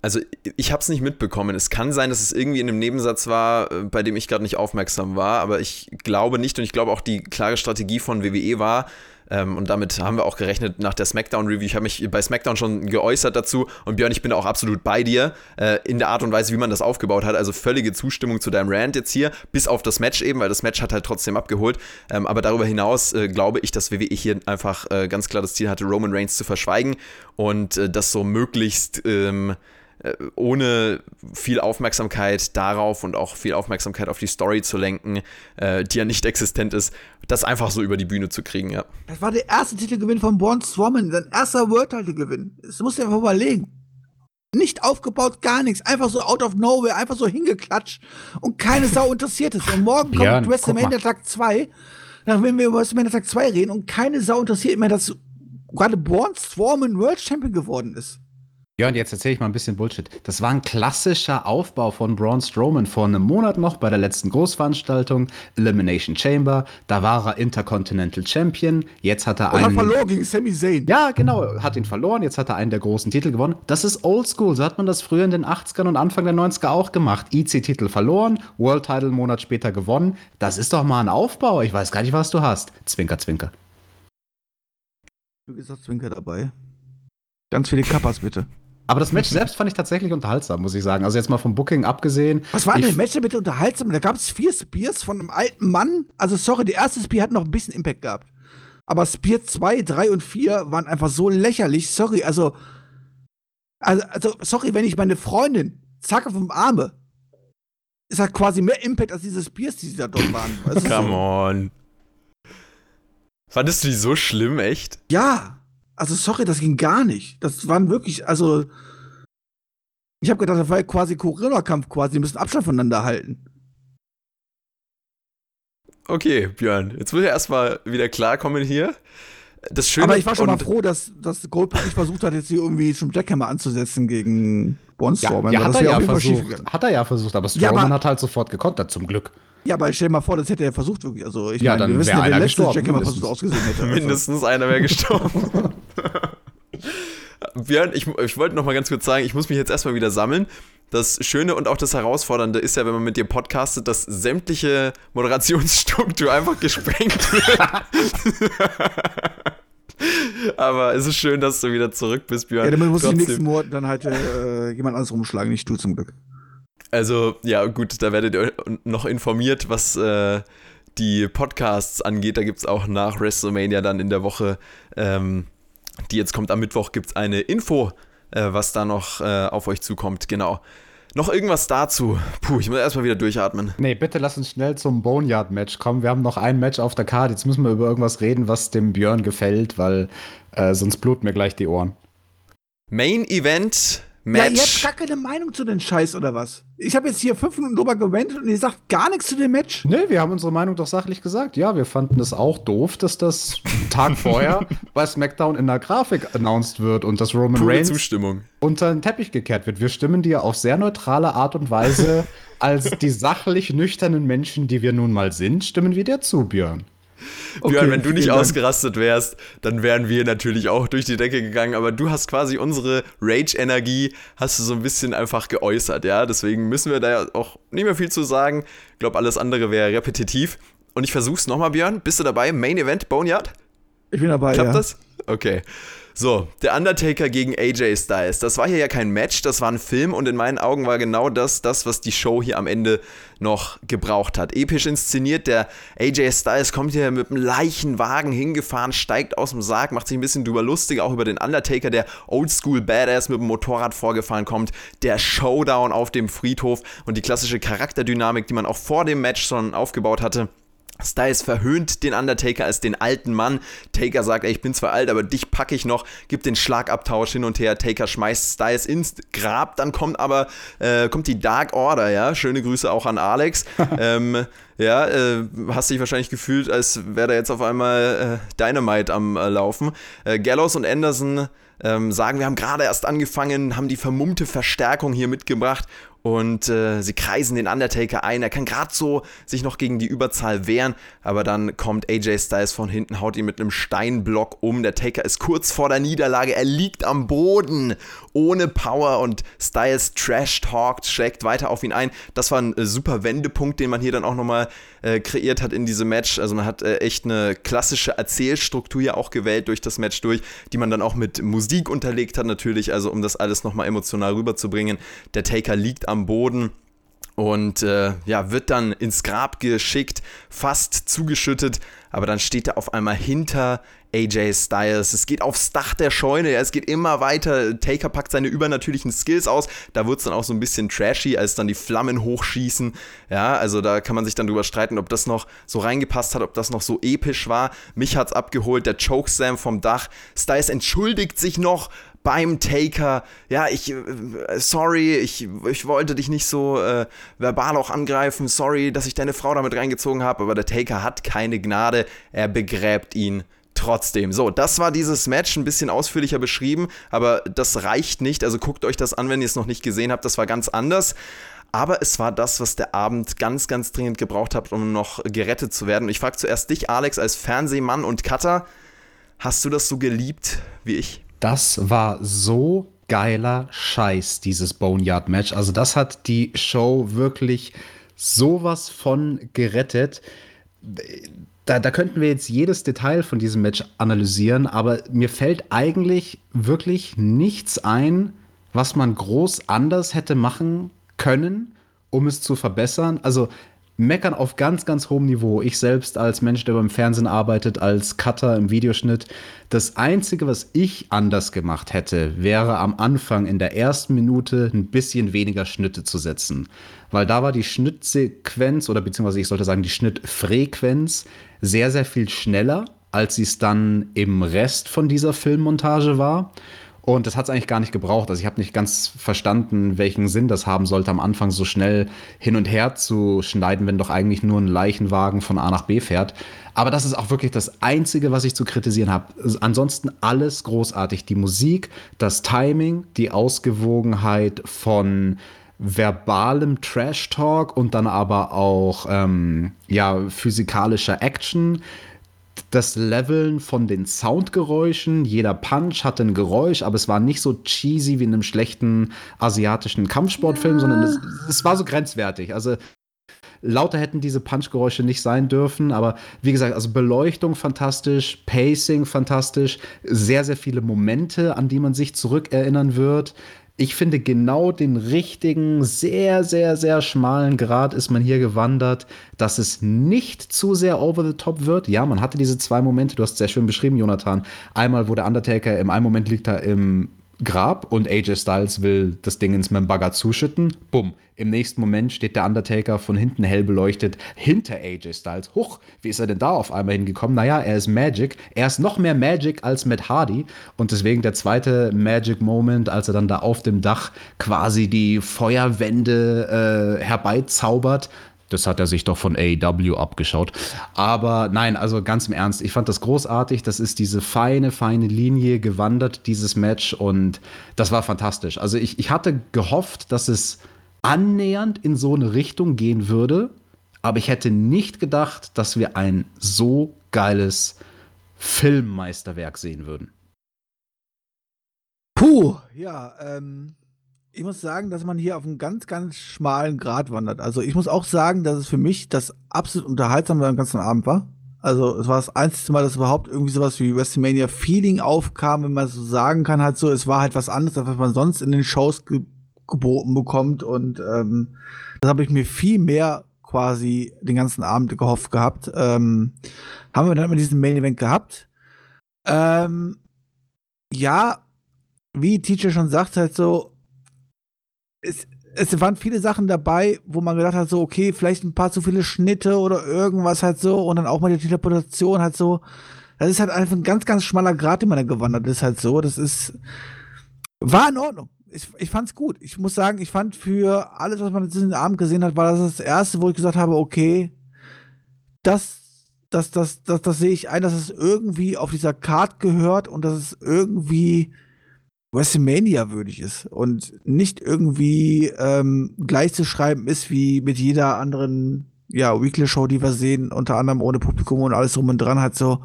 Also ich habe es nicht mitbekommen. Es kann sein, dass es irgendwie in einem Nebensatz war, äh, bei dem ich gerade nicht aufmerksam war, aber ich glaube nicht und ich glaube auch die klare Strategie von WWE war, ähm, und damit haben wir auch gerechnet nach der SmackDown-Review. Ich habe mich bei SmackDown schon geäußert dazu und Björn, ich bin auch absolut bei dir äh, in der Art und Weise, wie man das aufgebaut hat. Also völlige Zustimmung zu deinem Rant jetzt hier, bis auf das Match eben, weil das Match hat halt trotzdem abgeholt. Ähm, aber darüber hinaus äh, glaube ich, dass WWE hier einfach äh, ganz klar das Ziel hatte, Roman Reigns zu verschweigen und äh, das so möglichst ähm, äh, ohne viel Aufmerksamkeit darauf und auch viel Aufmerksamkeit auf die Story zu lenken, äh, die ja nicht existent ist, das einfach so über die Bühne zu kriegen, ja. Das war der erste Titelgewinn von Braun Strowman, sein erster World-Titelgewinn. Das musst du dir einfach überlegen. Nicht aufgebaut, gar nichts. Einfach so out of nowhere, einfach so hingeklatscht und keine Sau interessiert es. Und morgen Björn, kommt WrestleMania. Tag 2, dann werden wir über WrestleMania Tag 2 reden und keine Sau interessiert mehr, dass gerade Braun Strowman World Champion geworden ist. Ja, und jetzt erzähle ich mal ein bisschen Bullshit. Das war ein klassischer Aufbau von Braun Strowman vor einem Monat noch bei der letzten Großveranstaltung, Elimination Chamber. Da war er Intercontinental Champion. Jetzt hat er Und hat einen. verloren gegen Sami Zayn. Ja, genau, hat ihn verloren. Jetzt hat er einen der großen Titel gewonnen. Das ist oldschool. So hat man das früher in den 80ern und Anfang der 90er auch gemacht. IC-Titel verloren, World Title einen Monat später gewonnen. Das ist doch mal ein Aufbau. Ich weiß gar nicht, was du hast. Zwinker, zwinker. Du gesagt, Zwinker dabei. Ganz viele Kappas bitte. Aber das Match selbst fand ich tatsächlich unterhaltsam, muss ich sagen. Also jetzt mal vom Booking abgesehen. Was war denn das Match denn bitte unterhaltsam? Da gab es vier Spears von einem alten Mann. Also, sorry, der erste Spear hat noch ein bisschen Impact gehabt. Aber Spear 2, 3 und 4 waren einfach so lächerlich. Sorry, also. Also, also sorry, wenn ich meine Freundin zacke vom Arme. Es hat quasi mehr Impact als diese Spears, die da dort waren. Du, Come so. on. Fandest du die so schlimm, echt? Ja. Also, sorry, das ging gar nicht. Das waren wirklich, also. Ich habe gedacht, das war ja quasi Corona-Kampf quasi. Die müssen Abstand voneinander halten. Okay, Björn, jetzt will ich erstmal wieder klarkommen hier. Das Schöne Aber ich war schon mal froh, dass, dass Goldberg nicht versucht hat, jetzt hier irgendwie zum Jackhammer anzusetzen gegen Braun ja, ja, hat er ja versucht. Hat er ja versucht, aber Ja, Strowman aber- hat halt sofort gekontert, zum Glück. Ja, aber stell dir mal vor, das hätte er versucht wirklich. Also ich Ja, meine, dann wir wissen ja, der letzte gestorben, Jackhammer-Versuch mindestens. ausgesehen hätte. Also. Mindestens einer wäre gestorben. Björn, ich, ich wollte noch mal ganz kurz sagen, ich muss mich jetzt erstmal wieder sammeln. Das Schöne und auch das Herausfordernde ist ja, wenn man mit dir podcastet, dass sämtliche Moderationsstruktur einfach gesprengt wird. Aber es ist schön, dass du wieder zurück bist, Björn. Ja, damit muss ich im Trotzdem. nächsten Monat dann halt äh, jemand anderes rumschlagen, nicht du zum Glück. Also, ja, gut, da werdet ihr noch informiert, was äh, die Podcasts angeht. Da gibt es auch nach WrestleMania dann in der Woche, ähm, die jetzt kommt am Mittwoch, gibt es eine Info, äh, was da noch äh, auf euch zukommt. Genau. Noch irgendwas dazu? Puh, ich muss erstmal wieder durchatmen. Nee, bitte lass uns schnell zum Boneyard-Match kommen. Wir haben noch ein Match auf der Karte. Jetzt müssen wir über irgendwas reden, was dem Björn gefällt, weil äh, sonst bluten mir gleich die Ohren. Main Event Ja, ihr habt Match. gar keine Meinung zu den Scheiß oder was? Ich habe jetzt hier fünf Minuten drüber gewendet und ihr sagt gar nichts zu dem Match? Nee, wir haben unsere Meinung doch sachlich gesagt. Ja, wir fanden es auch doof, dass das Tag vorher bei SmackDown in der Grafik announced wird und dass Roman Pure Reigns Zustimmung. unter den Teppich gekehrt wird. Wir stimmen dir auf sehr neutrale Art und Weise, als die sachlich nüchternen Menschen, die wir nun mal sind, stimmen wir dir zu, Björn. Björn, wenn du nicht Dank. ausgerastet wärst, dann wären wir natürlich auch durch die Decke gegangen, aber du hast quasi unsere Rage-Energie, hast du so ein bisschen einfach geäußert, ja, deswegen müssen wir da auch nicht mehr viel zu sagen. Ich glaube, alles andere wäre repetitiv. Und ich versuch's nochmal, Björn. Bist du dabei? Main Event, Boneyard? Ich bin dabei. Klappt ja. das? Okay. So, der Undertaker gegen AJ Styles. Das war hier ja kein Match, das war ein Film und in meinen Augen war genau das, das, was die Show hier am Ende noch gebraucht hat. Episch inszeniert, der AJ Styles kommt hier mit einem Leichenwagen hingefahren, steigt aus dem Sarg, macht sich ein bisschen drüber lustig, auch über den Undertaker, der Oldschool Badass mit dem Motorrad vorgefahren kommt, der Showdown auf dem Friedhof und die klassische Charakterdynamik, die man auch vor dem Match schon aufgebaut hatte Styles verhöhnt den Undertaker als den alten Mann. Taker sagt, ey, ich bin zwar alt, aber dich packe ich noch. Gibt den Schlagabtausch hin und her. Taker schmeißt Styles ins Grab. Dann kommt aber äh, kommt die Dark Order, ja. Schöne Grüße auch an Alex. ähm, ja, äh, hast dich wahrscheinlich gefühlt, als wäre da jetzt auf einmal äh, Dynamite am äh, Laufen. Äh, Gallows und Anderson ähm, sagen, wir haben gerade erst angefangen, haben die vermummte Verstärkung hier mitgebracht und äh, sie kreisen den Undertaker ein. Er kann gerade so sich noch gegen die Überzahl wehren, aber dann kommt AJ Styles von hinten, haut ihn mit einem Steinblock um. Der Taker ist kurz vor der Niederlage, er liegt am Boden ohne Power und Styles trash talkt, schlägt weiter auf ihn ein. Das war ein äh, super Wendepunkt, den man hier dann auch nochmal äh, kreiert hat in diesem Match. Also man hat äh, echt eine klassische Erzählstruktur ja auch gewählt durch das Match durch, die man dann auch mit Musik unterlegt hat natürlich, also um das alles nochmal emotional rüberzubringen. Der Taker liegt am Boden und äh, ja, wird dann ins Grab geschickt, fast zugeschüttet, aber dann steht er auf einmal hinter AJ Styles. Es geht aufs Dach der Scheune, ja, es geht immer weiter. Taker packt seine übernatürlichen Skills aus. Da wird es dann auch so ein bisschen trashy, als dann die Flammen hochschießen. Ja, also da kann man sich dann drüber streiten, ob das noch so reingepasst hat, ob das noch so episch war. Mich hat's abgeholt, der Chokeslam vom Dach. Styles entschuldigt sich noch beim Taker, ja, ich, äh, sorry, ich, ich wollte dich nicht so äh, verbal auch angreifen, sorry, dass ich deine Frau damit reingezogen habe, aber der Taker hat keine Gnade, er begräbt ihn trotzdem. So, das war dieses Match ein bisschen ausführlicher beschrieben, aber das reicht nicht. Also guckt euch das an, wenn ihr es noch nicht gesehen habt. Das war ganz anders. Aber es war das, was der Abend ganz, ganz dringend gebraucht hat, um noch gerettet zu werden. Ich frage zuerst dich, Alex, als Fernsehmann und Cutter, hast du das so geliebt wie ich? Das war so geiler Scheiß, dieses Boneyard-Match. Also das hat die Show wirklich sowas von gerettet da, da könnten wir jetzt jedes Detail von diesem Match analysieren, aber mir fällt eigentlich wirklich nichts ein, was man groß anders hätte machen können, um es zu verbessern. Also meckern auf ganz, ganz hohem Niveau. Ich selbst als Mensch, der beim Fernsehen arbeitet, als Cutter im Videoschnitt, das Einzige, was ich anders gemacht hätte, wäre am Anfang in der ersten Minute ein bisschen weniger Schnitte zu setzen. Weil da war die Schnittsequenz oder beziehungsweise ich sollte sagen die Schnittfrequenz sehr, sehr viel schneller, als sie es dann im Rest von dieser Filmmontage war. Und das hat es eigentlich gar nicht gebraucht. Also ich habe nicht ganz verstanden, welchen Sinn das haben sollte, am Anfang so schnell hin und her zu schneiden, wenn doch eigentlich nur ein Leichenwagen von A nach B fährt. Aber das ist auch wirklich das Einzige, was ich zu kritisieren habe. Ansonsten alles großartig. Die Musik, das Timing, die Ausgewogenheit von verbalem Trash-Talk und dann aber auch ähm, ja, physikalischer Action das Leveln von den Soundgeräuschen. Jeder Punch hatte ein Geräusch, aber es war nicht so cheesy wie in einem schlechten asiatischen Kampfsportfilm, ja. sondern es, es, war so grenzwertig. Also lauter hätten diese Punchgeräusche nicht sein dürfen, aber wie gesagt, also Beleuchtung fantastisch, Pacing fantastisch, sehr, sehr viele Momente, an die man sich zurückerinnern wird ich finde, genau den richtigen, sehr, sehr, sehr schmalen Grad ist man hier gewandert, dass es nicht zu sehr over the top wird. Ja, man hatte diese zwei Momente, du hast sehr schön beschrieben, Jonathan. Einmal, wo der Undertaker im einen Moment liegt er im Grab und AJ Styles will das Ding ins Membaga zuschütten. Bumm. Im nächsten Moment steht der Undertaker von hinten hell beleuchtet hinter AJ Styles. Huch, wie ist er denn da auf einmal hingekommen? Naja, er ist Magic. Er ist noch mehr Magic als Matt Hardy. Und deswegen der zweite Magic Moment, als er dann da auf dem Dach quasi die Feuerwände äh, herbeizaubert das hat er sich doch von AEW abgeschaut. Aber nein, also ganz im Ernst, ich fand das großartig. Das ist diese feine, feine Linie gewandert, dieses Match. Und das war fantastisch. Also ich, ich hatte gehofft, dass es annähernd in so eine Richtung gehen würde. Aber ich hätte nicht gedacht, dass wir ein so geiles Filmmeisterwerk sehen würden. Puh, ja, ähm, ich muss sagen, dass man hier auf einem ganz, ganz schmalen Grad wandert. Also ich muss auch sagen, dass es für mich das absolut unterhaltsame am ganzen Abend war. Also es war das einzige Mal, dass überhaupt irgendwie sowas wie WrestleMania Feeling aufkam, wenn man so sagen kann, halt so, es war halt was anderes, als was man sonst in den Shows ge geboten bekommt. Und ähm, das habe ich mir viel mehr quasi den ganzen Abend gehofft gehabt. Ähm, haben wir dann mit diesem Main Event gehabt. Ähm, ja, wie Teacher schon sagt, halt so, es, es waren viele Sachen dabei, wo man gedacht hat, so, okay, vielleicht ein paar zu viele Schnitte oder irgendwas halt so und dann auch mal die Teleportation halt so. Das ist halt einfach ein ganz, ganz schmaler Grat, den man da gewandert ist halt so. Das ist, war in Ordnung. Ich, ich fand's gut. Ich muss sagen, ich fand für alles, was man jetzt in den Abend gesehen hat, war das das erste, wo ich gesagt habe, okay, das, das, das, das, das sehe ich ein, dass es irgendwie auf dieser Card gehört und dass es irgendwie WrestleMania würdig ist und nicht irgendwie ähm, gleich zu schreiben ist wie mit jeder anderen ja, Weekly Show, die wir sehen, unter anderem ohne Publikum und alles drum und dran halt so.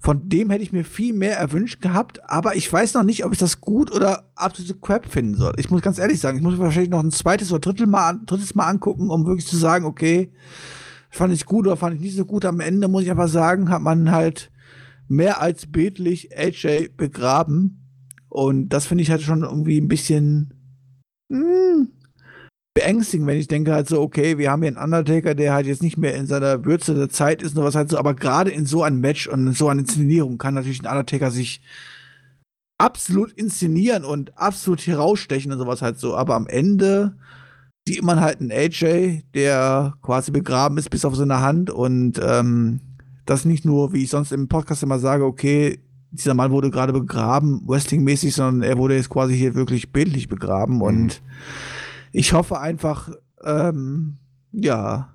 Von dem hätte ich mir viel mehr erwünscht gehabt, aber ich weiß noch nicht, ob ich das gut oder absolute Crap finden soll. Ich muss ganz ehrlich sagen, ich muss wahrscheinlich noch ein zweites oder drittes Mal, drittes Mal angucken, um wirklich zu sagen, okay, fand ich gut oder fand ich nicht so gut. Am Ende muss ich aber sagen, hat man halt mehr als bildlich AJ begraben und das finde ich halt schon irgendwie ein bisschen mh, hm, beängstigend, wenn ich denke halt so, okay, wir haben hier einen Undertaker, der halt jetzt nicht mehr in seiner Würze der Zeit ist und was halt so, aber gerade in so einem Match und in so einer Inszenierung kann natürlich ein Undertaker sich absolut inszenieren und absolut herausstechen und sowas halt so, aber am Ende sieht man halt einen AJ, der quasi begraben ist bis auf seine Hand und ähm, das nicht nur, wie ich sonst im Podcast immer sage, okay, dieser Mann wurde gerade begraben, Wrestling-mäßig, sondern er wurde jetzt quasi hier wirklich bildlich begraben. Mhm. Und ich hoffe einfach, ähm, ja,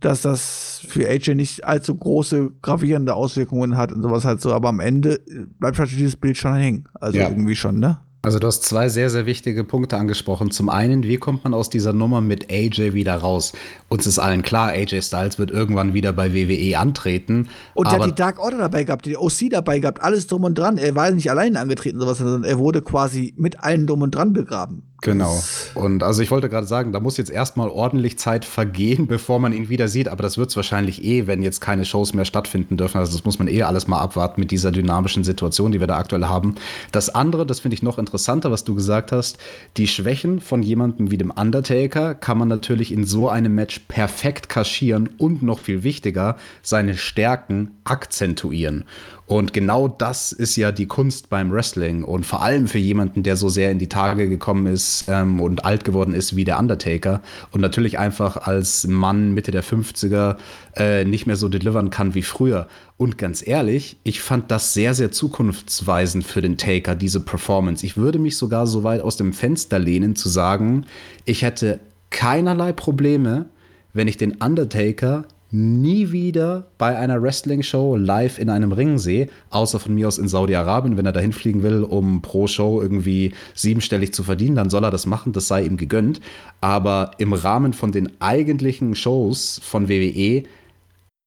dass das für AJ nicht allzu große, gravierende Auswirkungen hat und sowas halt so. Aber am Ende bleibt halt dieses Bild schon hängen. Also ja. irgendwie schon, ne? Also du hast zwei sehr, sehr wichtige Punkte angesprochen. Zum einen, wie kommt man aus dieser Nummer mit AJ wieder raus? Uns ist allen klar, AJ Styles wird irgendwann wieder bei WWE antreten. Und er hat die Dark Order dabei gehabt, die OC dabei gehabt, alles drum und dran. Er war nicht allein angetreten, sowas, sondern er wurde quasi mit allen drum und dran begraben. Genau. Und also ich wollte gerade sagen, da muss jetzt erstmal ordentlich Zeit vergehen, bevor man ihn wieder sieht. Aber das wird es wahrscheinlich eh, wenn jetzt keine Shows mehr stattfinden dürfen. Also das muss man eh alles mal abwarten mit dieser dynamischen Situation, die wir da aktuell haben. Das andere, das finde ich noch interessanter, was du gesagt hast. Die Schwächen von jemandem wie dem Undertaker kann man natürlich in so einem Match perfekt kaschieren und noch viel wichtiger, seine Stärken akzentuieren. Und genau das ist ja die Kunst beim Wrestling. Und vor allem für jemanden, der so sehr in die Tage gekommen ist ähm, und alt geworden ist wie der Undertaker und natürlich einfach als Mann Mitte der 50er äh, nicht mehr so delivern kann wie früher. Und ganz ehrlich, ich fand das sehr, sehr zukunftsweisend für den Taker, diese Performance. Ich würde mich sogar so weit aus dem Fenster lehnen, zu sagen, ich hätte keinerlei Probleme, wenn ich den Undertaker nie wieder bei einer Wrestling-Show live in einem Ring sehe, außer von mir aus in Saudi-Arabien, wenn er dahin fliegen will, um pro Show irgendwie siebenstellig zu verdienen, dann soll er das machen, das sei ihm gegönnt. Aber im Rahmen von den eigentlichen Shows von WWE,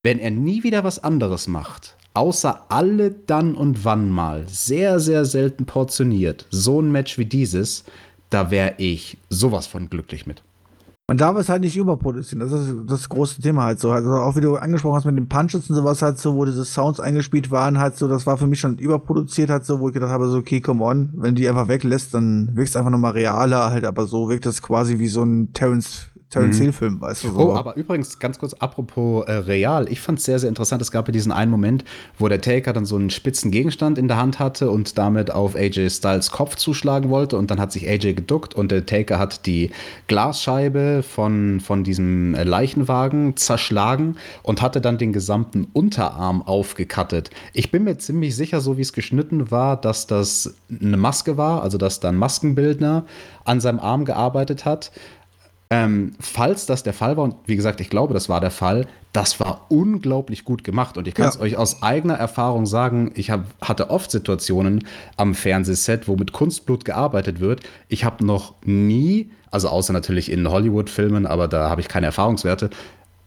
wenn er nie wieder was anderes macht, außer alle dann und wann mal, sehr, sehr selten portioniert, so ein Match wie dieses, da wäre ich sowas von glücklich mit. Man darf es halt nicht überproduzieren. Das ist das große Thema halt so. Also auch wie du angesprochen hast mit den Punches und sowas halt so, wo diese Sounds eingespielt waren, halt so, das war für mich schon überproduziert halt so, wo ich gedacht habe, so, okay, come on, wenn die einfach weglässt, dann wirkt es einfach nochmal realer halt, aber so wirkt das quasi wie so ein Terence Terence mhm. Hill-Film, weißt du so. Oh, aber übrigens, ganz kurz, apropos äh, real, ich fand es sehr, sehr interessant. Es gab ja diesen einen Moment, wo der Taker dann so einen spitzen Gegenstand in der Hand hatte und damit auf AJ Styles Kopf zuschlagen wollte und dann hat sich AJ geduckt und der Taker hat die Glasscheibe von, von diesem äh, Leichenwagen zerschlagen und hatte dann den gesamten Unterarm aufgekattet. Ich bin mir ziemlich sicher, so wie es geschnitten war, dass das eine Maske war, also dass da ein Maskenbildner an seinem Arm gearbeitet hat. Ähm, falls das der Fall war, und wie gesagt, ich glaube, das war der Fall, das war unglaublich gut gemacht. Und ich kann es ja. euch aus eigener Erfahrung sagen, ich hab, hatte oft Situationen am Fernsehset, wo mit Kunstblut gearbeitet wird. Ich habe noch nie, also außer natürlich in Hollywood-Filmen, aber da habe ich keine Erfahrungswerte,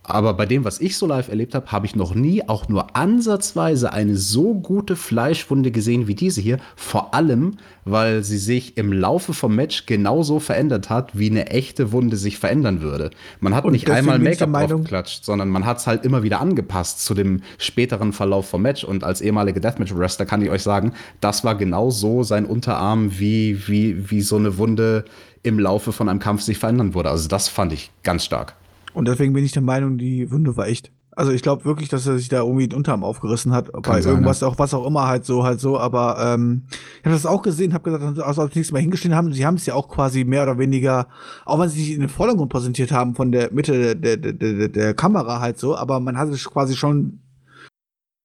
aber bei dem, was ich so live erlebt habe, habe ich noch nie auch nur ansatzweise eine so gute Fleischwunde gesehen wie diese hier. Vor allem, weil sie sich im Laufe vom Match genauso verändert hat, wie eine echte Wunde sich verändern würde. Man hat Und nicht einmal Make-up aufgeklatscht, sondern man hat es halt immer wieder angepasst zu dem späteren Verlauf vom Match. Und als ehemalige Deathmatch-Wrestler kann ich euch sagen, das war genau so sein Unterarm, wie, wie, wie so eine Wunde im Laufe von einem Kampf sich verändern würde. Also das fand ich ganz stark. Und deswegen bin ich der Meinung, die Wunde war echt. Also ich glaube wirklich, dass er sich da irgendwie den Unterarm aufgerissen hat, Kann bei sein, irgendwas, ja. auch was auch immer halt so, halt so. Aber ähm, ich habe das auch gesehen, habe gesagt, also als nichts mehr hingestellt haben, sie haben es ja auch quasi mehr oder weniger, auch wenn sie sich in den Vordergrund präsentiert haben von der Mitte der, der, der, der Kamera halt so, aber man hat es quasi schon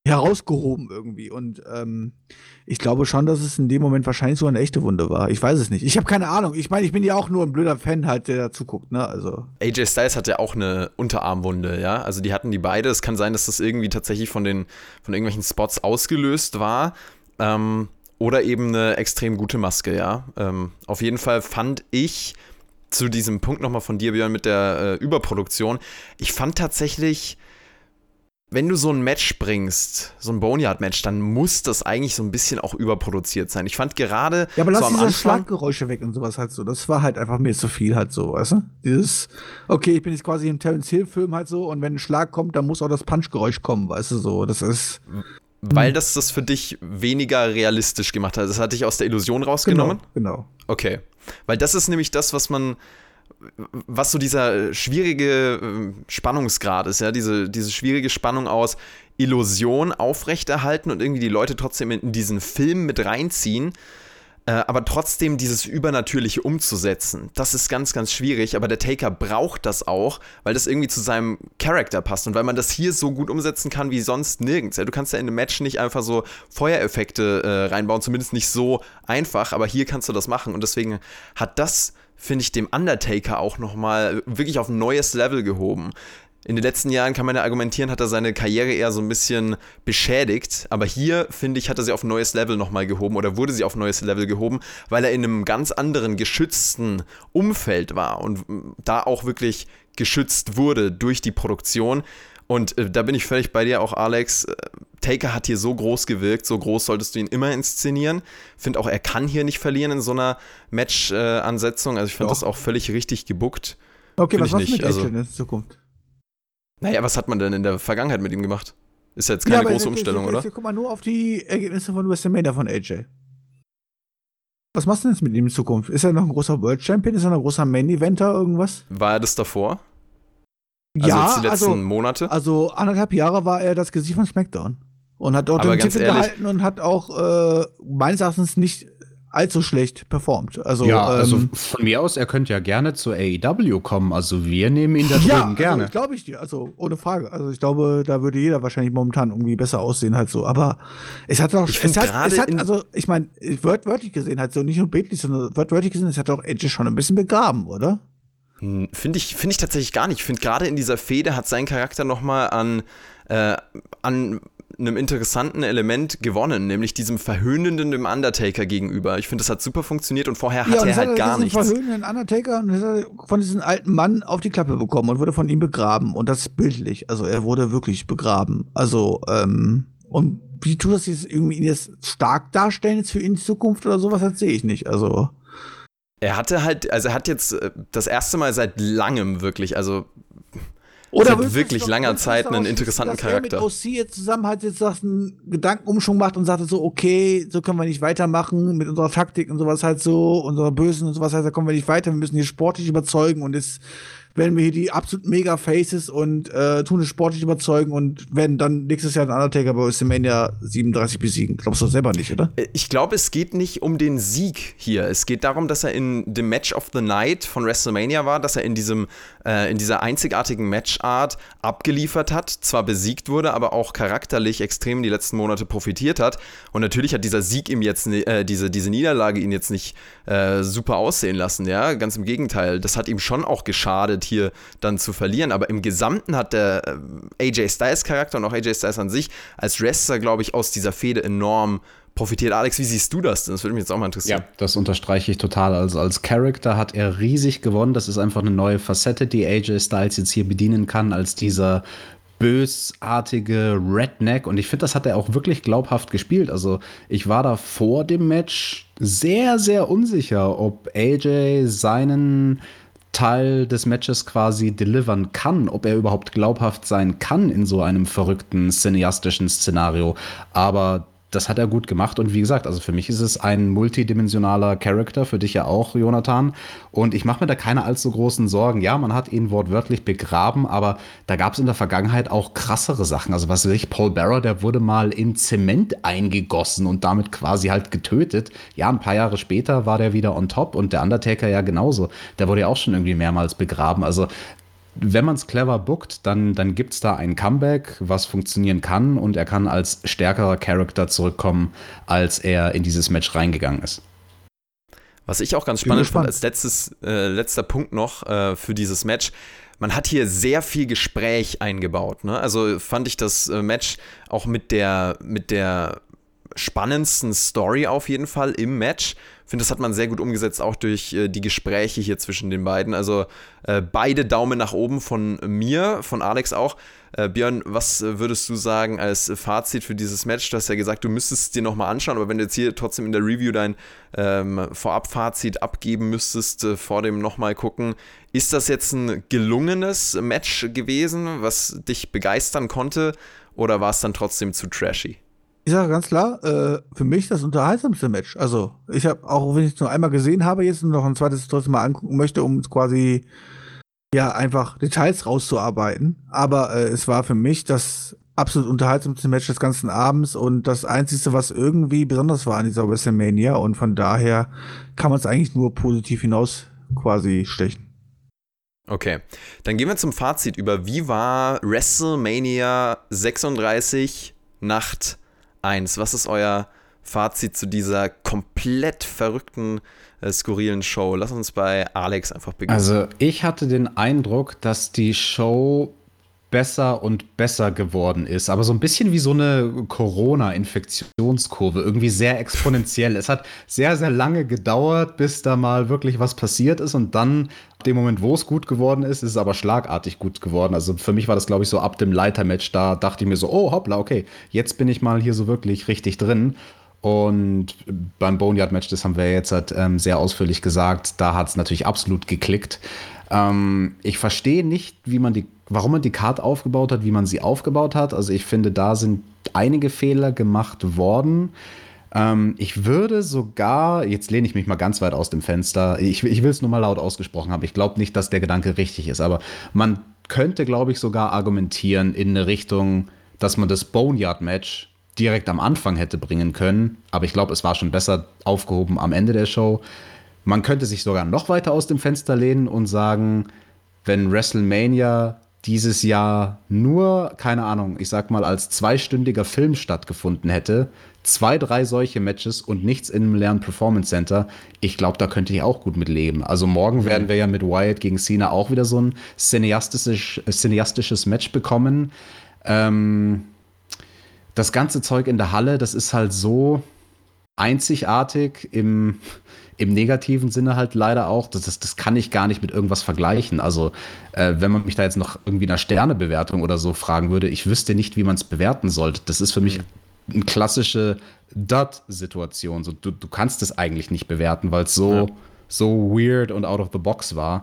herausgehoben irgendwie. Und ähm, ich glaube schon, dass es in dem Moment wahrscheinlich so eine echte Wunde war. Ich weiß es nicht. Ich habe keine Ahnung. Ich meine, ich bin ja auch nur ein blöder Fan halt, der dazu guckt, ne? Also. AJ Styles hat ja auch eine Unterarmwunde, ja. Also die hatten die beide. Es kann sein, dass das irgendwie tatsächlich von den von irgendwelchen Spots ausgelöst war. Ähm, oder eben eine extrem gute Maske, ja. Ähm, auf jeden Fall fand ich zu diesem Punkt nochmal von dir, Björn, mit der äh, Überproduktion. Ich fand tatsächlich wenn du so ein Match bringst, so ein Boneyard-Match, dann muss das eigentlich so ein bisschen auch überproduziert sein. Ich fand gerade. Ja, aber lass so diese Schlaggeräusche weg und sowas halt so. Das war halt einfach mir zu viel halt so, weißt du? Dieses, okay, ich bin jetzt quasi im Terence Hill-Film halt so und wenn ein Schlag kommt, dann muss auch das Punch-Geräusch kommen, weißt du so. Das ist. Weil das das für dich weniger realistisch gemacht hat. Das hat dich aus der Illusion rausgenommen? Genau. genau. Okay. Weil das ist nämlich das, was man was so dieser schwierige ähm, Spannungsgrad ist, ja, diese, diese schwierige Spannung aus Illusion aufrechterhalten und irgendwie die Leute trotzdem in, diesen Film mit reinziehen, äh, aber trotzdem dieses Übernatürliche umzusetzen. Das ist ganz, ganz schwierig, aber der Taker braucht das auch, weil das irgendwie zu seinem Charakter passt und weil man das hier so gut umsetzen kann wie sonst nirgends. Ja, du kannst ja in einem Match nicht einfach so Feuereffekte äh, reinbauen, zumindest nicht so einfach, aber hier kannst du das machen und deswegen hat das finde ich, dem Undertaker auch nochmal wirklich auf ein neues Level gehoben. In den letzten Jahren kann man ja argumentieren, hat er seine Karriere eher so ein bisschen beschädigt. Aber hier, finde ich, hat er sie auf ein neues Level nochmal gehoben oder wurde sie auf ein neues Level gehoben, weil er in einem ganz anderen geschützten Umfeld war und da auch wirklich geschützt wurde durch die Produktion. Und äh, da bin ich völlig bei dir, auch Alex. Taker hat hier so groß gewirkt, so groß solltest du ihn immer inszenieren. Finde auch, er kann hier nicht verlieren in so einer Match-Ansetzung. Äh, also ich finde das auch völlig richtig gebuckt. Okay, Find was machst du mit also, in der Zukunft? Naja, was hat man denn in der Vergangenheit mit ihm gemacht? Ist ja jetzt keine ja, große Umstellung, oder? Guck mal nur auf die Ergebnisse von WrestleMania von AJ. Was machst du denn jetzt mit ihm in Zukunft? Ist er noch ein großer World Champion? Ist er noch ein großer Main-Eventer, irgendwas? War er das davor? Also ja, jetzt die letzten also, Monate? Also anderthalb Jahre war er das Gesicht von SmackDown. Und hat dort den Titel ehrlich, gehalten und hat auch äh, meines Erachtens nicht allzu schlecht performt. Also, ja, also ähm, von mir aus, er könnte ja gerne zu AEW kommen. Also wir nehmen ihn da drüben ja, gerne. Also, glaube ich dir, also ohne Frage. Also ich glaube, da würde jeder wahrscheinlich momentan irgendwie besser aussehen halt so. Aber es hat auch, es hat, es hat, also ich meine, wörtlich gesehen halt so, nicht nur bildlich, sondern wörtlich gesehen, es hat auch Edge schon ein bisschen begraben, oder? Hm, finde ich, find ich tatsächlich gar nicht. Ich finde gerade in dieser Fehde hat sein Charakter nochmal an, äh, an einem interessanten Element gewonnen, nämlich diesem verhöhnenden dem Undertaker gegenüber. Ich finde, das hat super funktioniert und vorher ja, hatte er halt hat gar nichts. verhöhnenden Undertaker und hat von diesem alten Mann auf die Klappe bekommen und wurde von ihm begraben. Und das bildlich. Also er wurde wirklich begraben. Also, ähm, und wie tut das jetzt irgendwie ihn jetzt stark darstellen jetzt für ihn in Zukunft oder sowas, das sehe ich nicht. Also. Er hatte halt, also er hat jetzt äh, das erste Mal seit langem wirklich, also oder seit wirklich langer Zeit einen interessanten Charakter. Dass er mit OC jetzt zusammen halt jetzt sagt, einen Gedankenumschwung macht und sagt so, okay, so können wir nicht weitermachen mit unserer Taktik und sowas halt so, unserer Bösen und sowas halt, da kommen wir nicht weiter, wir müssen hier sportlich überzeugen und jetzt werden wir hier die absolut mega Faces und äh, tun es sportlich überzeugen und werden dann nächstes Jahr den Undertaker bei WrestleMania 37 besiegen. Glaubst du selber nicht, oder? Äh, ich glaube, es geht nicht um den Sieg hier. Es geht darum, dass er in dem Match of the Night von WrestleMania war, dass er in diesem äh, in dieser einzigartigen Matchart abgeliefert hat, zwar besiegt wurde, aber auch charakterlich extrem die letzten Monate profitiert hat. Und natürlich hat dieser Sieg ihm jetzt, äh, diese, diese Niederlage ihn jetzt nicht äh, super aussehen lassen, ja. Ganz im Gegenteil. Das hat ihm schon auch geschadet, hier dann zu verlieren. Aber im Gesamten hat der äh, AJ Styles Charakter und auch AJ Styles an sich als Wrestler, glaube ich, aus dieser Fehde enorm profitiert. Alex, wie siehst du das? Das würde mich jetzt auch mal interessieren. Ja, das unterstreiche ich total. Also als Character hat er riesig gewonnen. Das ist einfach eine neue Facette, die AJ Styles jetzt hier bedienen kann, als dieser bösartige Redneck. Und ich finde, das hat er auch wirklich glaubhaft gespielt. Also ich war da vor dem Match sehr, sehr unsicher, ob AJ seinen Teil des Matches quasi delivern kann, ob er überhaupt glaubhaft sein kann in so einem verrückten cineastischen Szenario. Aber das hat er gut gemacht. Und wie gesagt, also für mich ist es ein multidimensionaler Charakter, für dich ja auch, Jonathan. Und ich mache mir da keine allzu großen Sorgen. Ja, man hat ihn wortwörtlich begraben, aber da gab es in der Vergangenheit auch krassere Sachen. Also was weiß ich, Paul Barrow, der wurde mal in Zement eingegossen und damit quasi halt getötet. Ja, ein paar Jahre später war der wieder on top und der Undertaker ja genauso. Der wurde ja auch schon irgendwie mehrmals begraben. Also wenn man es clever bookt, dann, dann gibt es da ein Comeback, was funktionieren kann und er kann als stärkerer Charakter zurückkommen, als er in dieses Match reingegangen ist. Was ich auch ganz spannend fand, als letztes, äh, letzter Punkt noch äh, für dieses Match, man hat hier sehr viel Gespräch eingebaut. Ne? Also fand ich das äh, Match auch mit der, mit der spannendsten Story auf jeden Fall im Match. Finde, das hat man sehr gut umgesetzt, auch durch äh, die Gespräche hier zwischen den beiden. Also äh, beide Daumen nach oben von mir, von Alex auch. Äh, Björn, was würdest du sagen als Fazit für dieses Match? Du hast ja gesagt, du müsstest es dir nochmal anschauen, aber wenn du jetzt hier trotzdem in der Review dein ähm, Vorab-Fazit abgeben müsstest, äh, vor dem nochmal gucken, ist das jetzt ein gelungenes Match gewesen, was dich begeistern konnte, oder war es dann trotzdem zu trashy? Ich sage ganz klar, äh, für mich das unterhaltsamste Match. Also, ich habe auch, wenn ich es nur einmal gesehen habe, jetzt noch ein zweites trotzdem mal angucken möchte, um quasi ja einfach Details rauszuarbeiten. Aber äh, es war für mich das absolut unterhaltsamste Match des ganzen Abends und das einzige, was irgendwie besonders war an dieser WrestleMania. Und von daher kann man es eigentlich nur positiv hinaus quasi stechen. Okay, dann gehen wir zum Fazit über, wie war WrestleMania 36 Nacht 1. Was ist euer Fazit zu dieser komplett verrückten, äh, skurrilen Show? Lass uns bei Alex einfach beginnen. Also, ich hatte den Eindruck, dass die Show besser und besser geworden ist. Aber so ein bisschen wie so eine Corona-Infektionskurve, irgendwie sehr exponentiell. es hat sehr, sehr lange gedauert, bis da mal wirklich was passiert ist. Und dann, dem Moment, wo es gut geworden ist, ist es aber schlagartig gut geworden. Also für mich war das, glaube ich, so ab dem Leitermatch, da dachte ich mir so, oh hoppla, okay, jetzt bin ich mal hier so wirklich richtig drin. Und beim Boneyard-Match, das haben wir jetzt halt, ähm, sehr ausführlich gesagt, da hat es natürlich absolut geklickt. Ähm, ich verstehe nicht, wie man die, warum man die Karte aufgebaut hat, wie man sie aufgebaut hat. Also ich finde, da sind einige Fehler gemacht worden. Ähm, ich würde sogar, jetzt lehne ich mich mal ganz weit aus dem Fenster, ich, ich will es nur mal laut ausgesprochen haben. Ich glaube nicht, dass der Gedanke richtig ist, aber man könnte, glaube ich, sogar argumentieren in eine Richtung, dass man das Boneyard-Match direkt am Anfang hätte bringen können. Aber ich glaube, es war schon besser aufgehoben am Ende der Show. Man könnte sich sogar noch weiter aus dem Fenster lehnen und sagen, wenn WrestleMania dieses Jahr nur, keine Ahnung, ich sag mal, als zweistündiger Film stattgefunden hätte, zwei, drei solche Matches und nichts in einem leeren Performance Center, ich glaube, da könnte ich auch gut mit leben. Also morgen mhm. werden wir ja mit Wyatt gegen Cena auch wieder so ein cineastisch, cineastisches Match bekommen. Ähm, das ganze Zeug in der Halle, das ist halt so einzigartig im im negativen Sinne halt leider auch. Das, das, das kann ich gar nicht mit irgendwas vergleichen. Also, äh, wenn man mich da jetzt noch irgendwie nach Sternebewertung oder so fragen würde, ich wüsste nicht, wie man es bewerten sollte. Das ist für mich eine klassische Dud-Situation. So, du, du kannst es eigentlich nicht bewerten, weil es so, ja. so weird und out of the box war.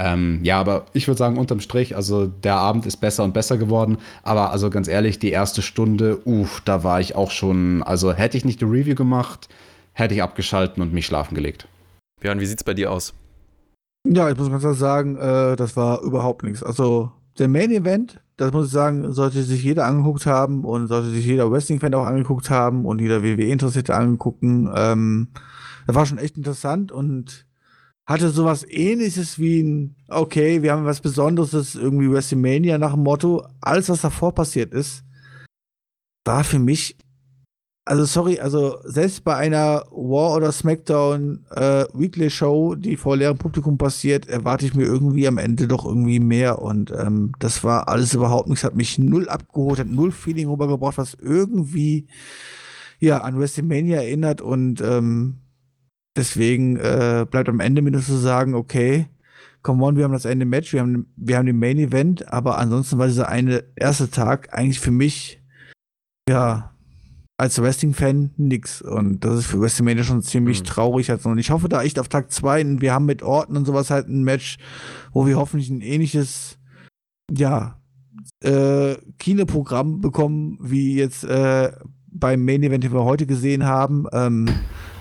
Ähm, ja, aber ich würde sagen, unterm Strich, also der Abend ist besser und besser geworden. Aber also ganz ehrlich, die erste Stunde, uff, da war ich auch schon, also hätte ich nicht die Review gemacht, hätte ich abgeschalten und mich schlafen gelegt. Björn, wie sieht's bei dir aus? Ja, ich muss ganz klar sagen, äh, das war überhaupt nichts. Also der Main Event, das muss ich sagen, sollte sich jeder angeguckt haben und sollte sich jeder Wrestling-Fan auch angeguckt haben und jeder WWE-Interessierte angegucken. Ähm, das war schon echt interessant und hatte sowas ähnliches wie ein, okay, wir haben was Besonderes, irgendwie WrestleMania nach dem Motto, alles, was davor passiert ist, war für mich also sorry, also selbst bei einer War oder SmackDown äh, Weekly Show, die vor leerem Publikum passiert, erwarte ich mir irgendwie am Ende doch irgendwie mehr. Und ähm, das war alles überhaupt nichts, hat mich null abgeholt, hat null Feeling rübergebracht, was irgendwie ja an WrestleMania erinnert. Und ähm, deswegen äh, bleibt am Ende mir nur zu sagen, okay, come on, wir haben das Ende Match, wir haben, wir haben den Main Event, aber ansonsten war dieser eine erste Tag eigentlich für mich ja als Wrestling-Fan nix. Und das ist für WrestleMania schon ziemlich mhm. traurig. Also, und ich hoffe da echt auf Tag 2, wir haben mit Orten und sowas halt ein Match, wo wir hoffentlich ein ähnliches, ja, äh, Kinoprogramm bekommen, wie jetzt äh, beim Main Event, den wir heute gesehen haben. Ähm,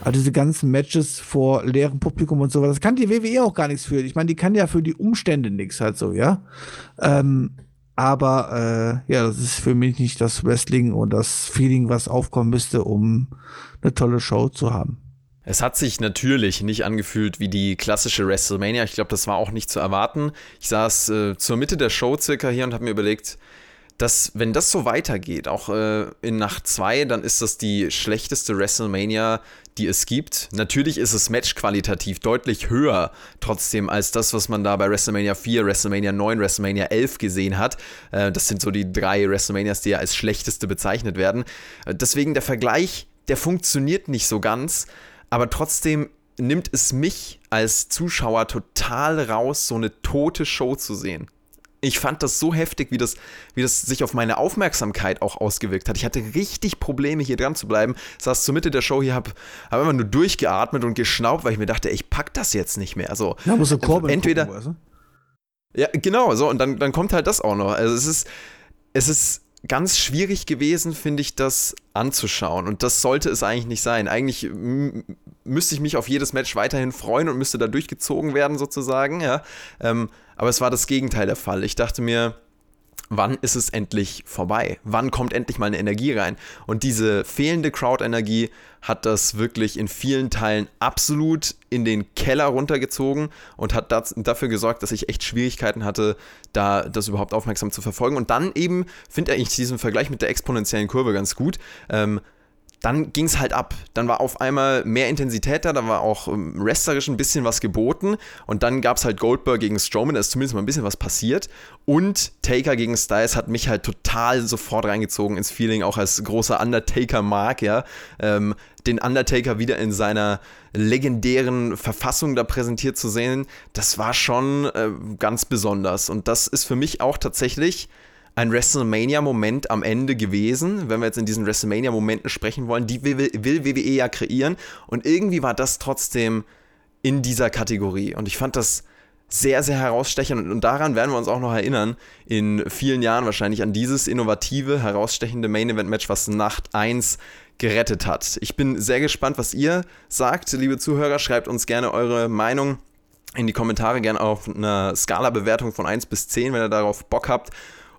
also diese ganzen Matches vor leerem Publikum und sowas, das kann die WWE auch gar nichts für. Ich meine, die kann ja für die Umstände nichts halt so, ja. Ähm, aber äh, ja, das ist für mich nicht das Wrestling und das Feeling, was aufkommen müsste, um eine tolle Show zu haben. Es hat sich natürlich nicht angefühlt wie die klassische WrestleMania. Ich glaube, das war auch nicht zu erwarten. Ich saß äh, zur Mitte der Show circa hier und habe mir überlegt, dass, wenn das so weitergeht, auch äh, in Nacht 2, dann ist das die schlechteste WrestleMania, die es gibt. Natürlich ist es matchqualitativ deutlich höher, trotzdem als das, was man da bei WrestleMania 4, WrestleMania 9, WrestleMania 11 gesehen hat. Äh, das sind so die drei WrestleManias, die ja als schlechteste bezeichnet werden. Äh, deswegen der Vergleich, der funktioniert nicht so ganz aber trotzdem nimmt es mich als Zuschauer total raus, so eine tote Show zu sehen. Ich fand das so heftig, wie das, wie das sich auf meine Aufmerksamkeit auch ausgewirkt hat. Ich hatte richtig Probleme, hier dran zu bleiben. Saß zur Mitte der Show hier, hab, hab immer nur durchgeatmet und geschnaubt, weil ich mir dachte, ich pack das jetzt nicht mehr. Also, ja, muss Corbin entweder. Gucken, du? Ja, genau, so, und dann, dann kommt halt das auch noch. Also, es ist, es ist ganz schwierig gewesen, finde ich, das anzuschauen. Und das sollte es eigentlich nicht sein. Eigentlich müsste ich mich auf jedes Match weiterhin freuen und müsste da durchgezogen werden, sozusagen. Ja. Ähm, aber es war das Gegenteil der Fall. Ich dachte mir, wann ist es endlich vorbei? Wann kommt endlich mal eine Energie rein? Und diese fehlende Crowd-Energie hat das wirklich in vielen Teilen absolut in den Keller runtergezogen und hat das, dafür gesorgt, dass ich echt Schwierigkeiten hatte, da das überhaupt aufmerksam zu verfolgen. Und dann eben finde ich diesen Vergleich mit der exponentiellen Kurve ganz gut. Ähm, dann ging es halt ab. Dann war auf einmal mehr Intensität da, da war auch ähm, wrestlerisch ein bisschen was geboten. Und dann gab es halt Goldberg gegen Strowman, da ist zumindest mal ein bisschen was passiert. Und Taker gegen Styles hat mich halt total sofort reingezogen ins Feeling, auch als großer Undertaker-Mark, ja. Ähm, den Undertaker wieder in seiner legendären Verfassung da präsentiert zu sehen, das war schon äh, ganz besonders. Und das ist für mich auch tatsächlich ein WrestleMania-Moment am Ende gewesen, wenn wir jetzt in diesen WrestleMania-Momenten sprechen wollen, die will, WWE ja kreieren. Und irgendwie war das trotzdem in dieser Kategorie. Und ich fand das sehr, sehr herausstechend. Und daran werden wir uns auch noch erinnern, in vielen Jahren wahrscheinlich an dieses innovative, herausstechende Main-Event-Match, was Nacht 1 gerettet hat. Ich bin sehr gespannt, was ihr sagt, liebe Zuhörer. Schreibt uns gerne eure Meinung in die Kommentare, gerne auf einer Skala-Bewertung von 1 bis 10, wenn ihr darauf Bock habt.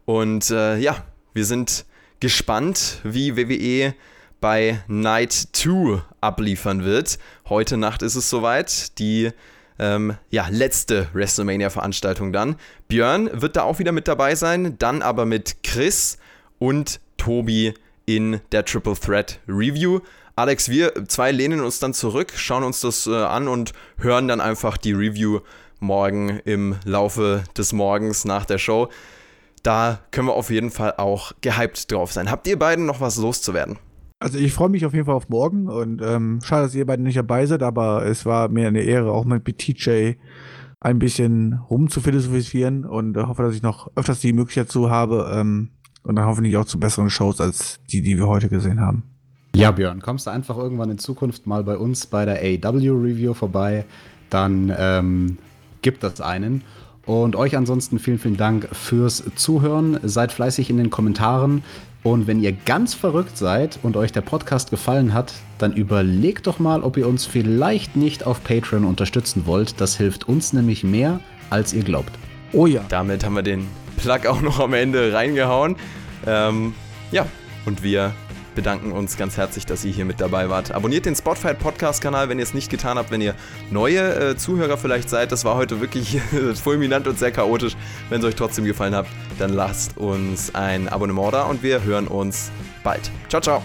Und äh, ja, wir sind gespannt, wie WWE bei Night 2 abliefern wird. Heute Nacht ist es soweit. Die ähm, ja, letzte WrestleMania-Veranstaltung dann. Björn wird da auch wieder mit dabei sein, dann aber mit Chris und Tobi in der Triple Threat Review. Alex, wir zwei lehnen uns dann zurück, schauen uns das äh, an und hören dann einfach die Review morgen im Laufe des Morgens nach der Show da können wir auf jeden Fall auch gehypt drauf sein. Habt ihr beiden noch was loszuwerden? Also ich freue mich auf jeden Fall auf morgen und ähm, schade, dass ihr beiden nicht dabei seid, aber es war mir eine Ehre, auch mit TJ ein bisschen rumzuphilosophieren und äh, hoffe, dass ich noch öfters die Möglichkeit dazu habe ähm, und dann hoffentlich auch zu besseren Shows als die, die wir heute gesehen haben. Ja, Björn, kommst du einfach irgendwann in Zukunft mal bei uns bei der AW Review vorbei, dann ähm, gibt das einen. Und euch ansonsten vielen, vielen Dank fürs Zuhören. Seid fleißig in den Kommentaren. Und wenn ihr ganz verrückt seid und euch der Podcast gefallen hat, dann überlegt doch mal, ob ihr uns vielleicht nicht auf Patreon unterstützen wollt. Das hilft uns nämlich mehr, als ihr glaubt. Oh ja. Damit haben wir den Plug auch noch am Ende reingehauen. Ähm, ja, und wir bedanken uns ganz herzlich, dass ihr hier mit dabei wart. Abonniert den Spotify Podcast-Kanal, wenn ihr es nicht getan habt, wenn ihr neue äh, Zuhörer vielleicht seid. Das war heute wirklich fulminant und sehr chaotisch. Wenn es euch trotzdem gefallen hat, dann lasst uns ein Abonnement da und wir hören uns bald. Ciao, ciao.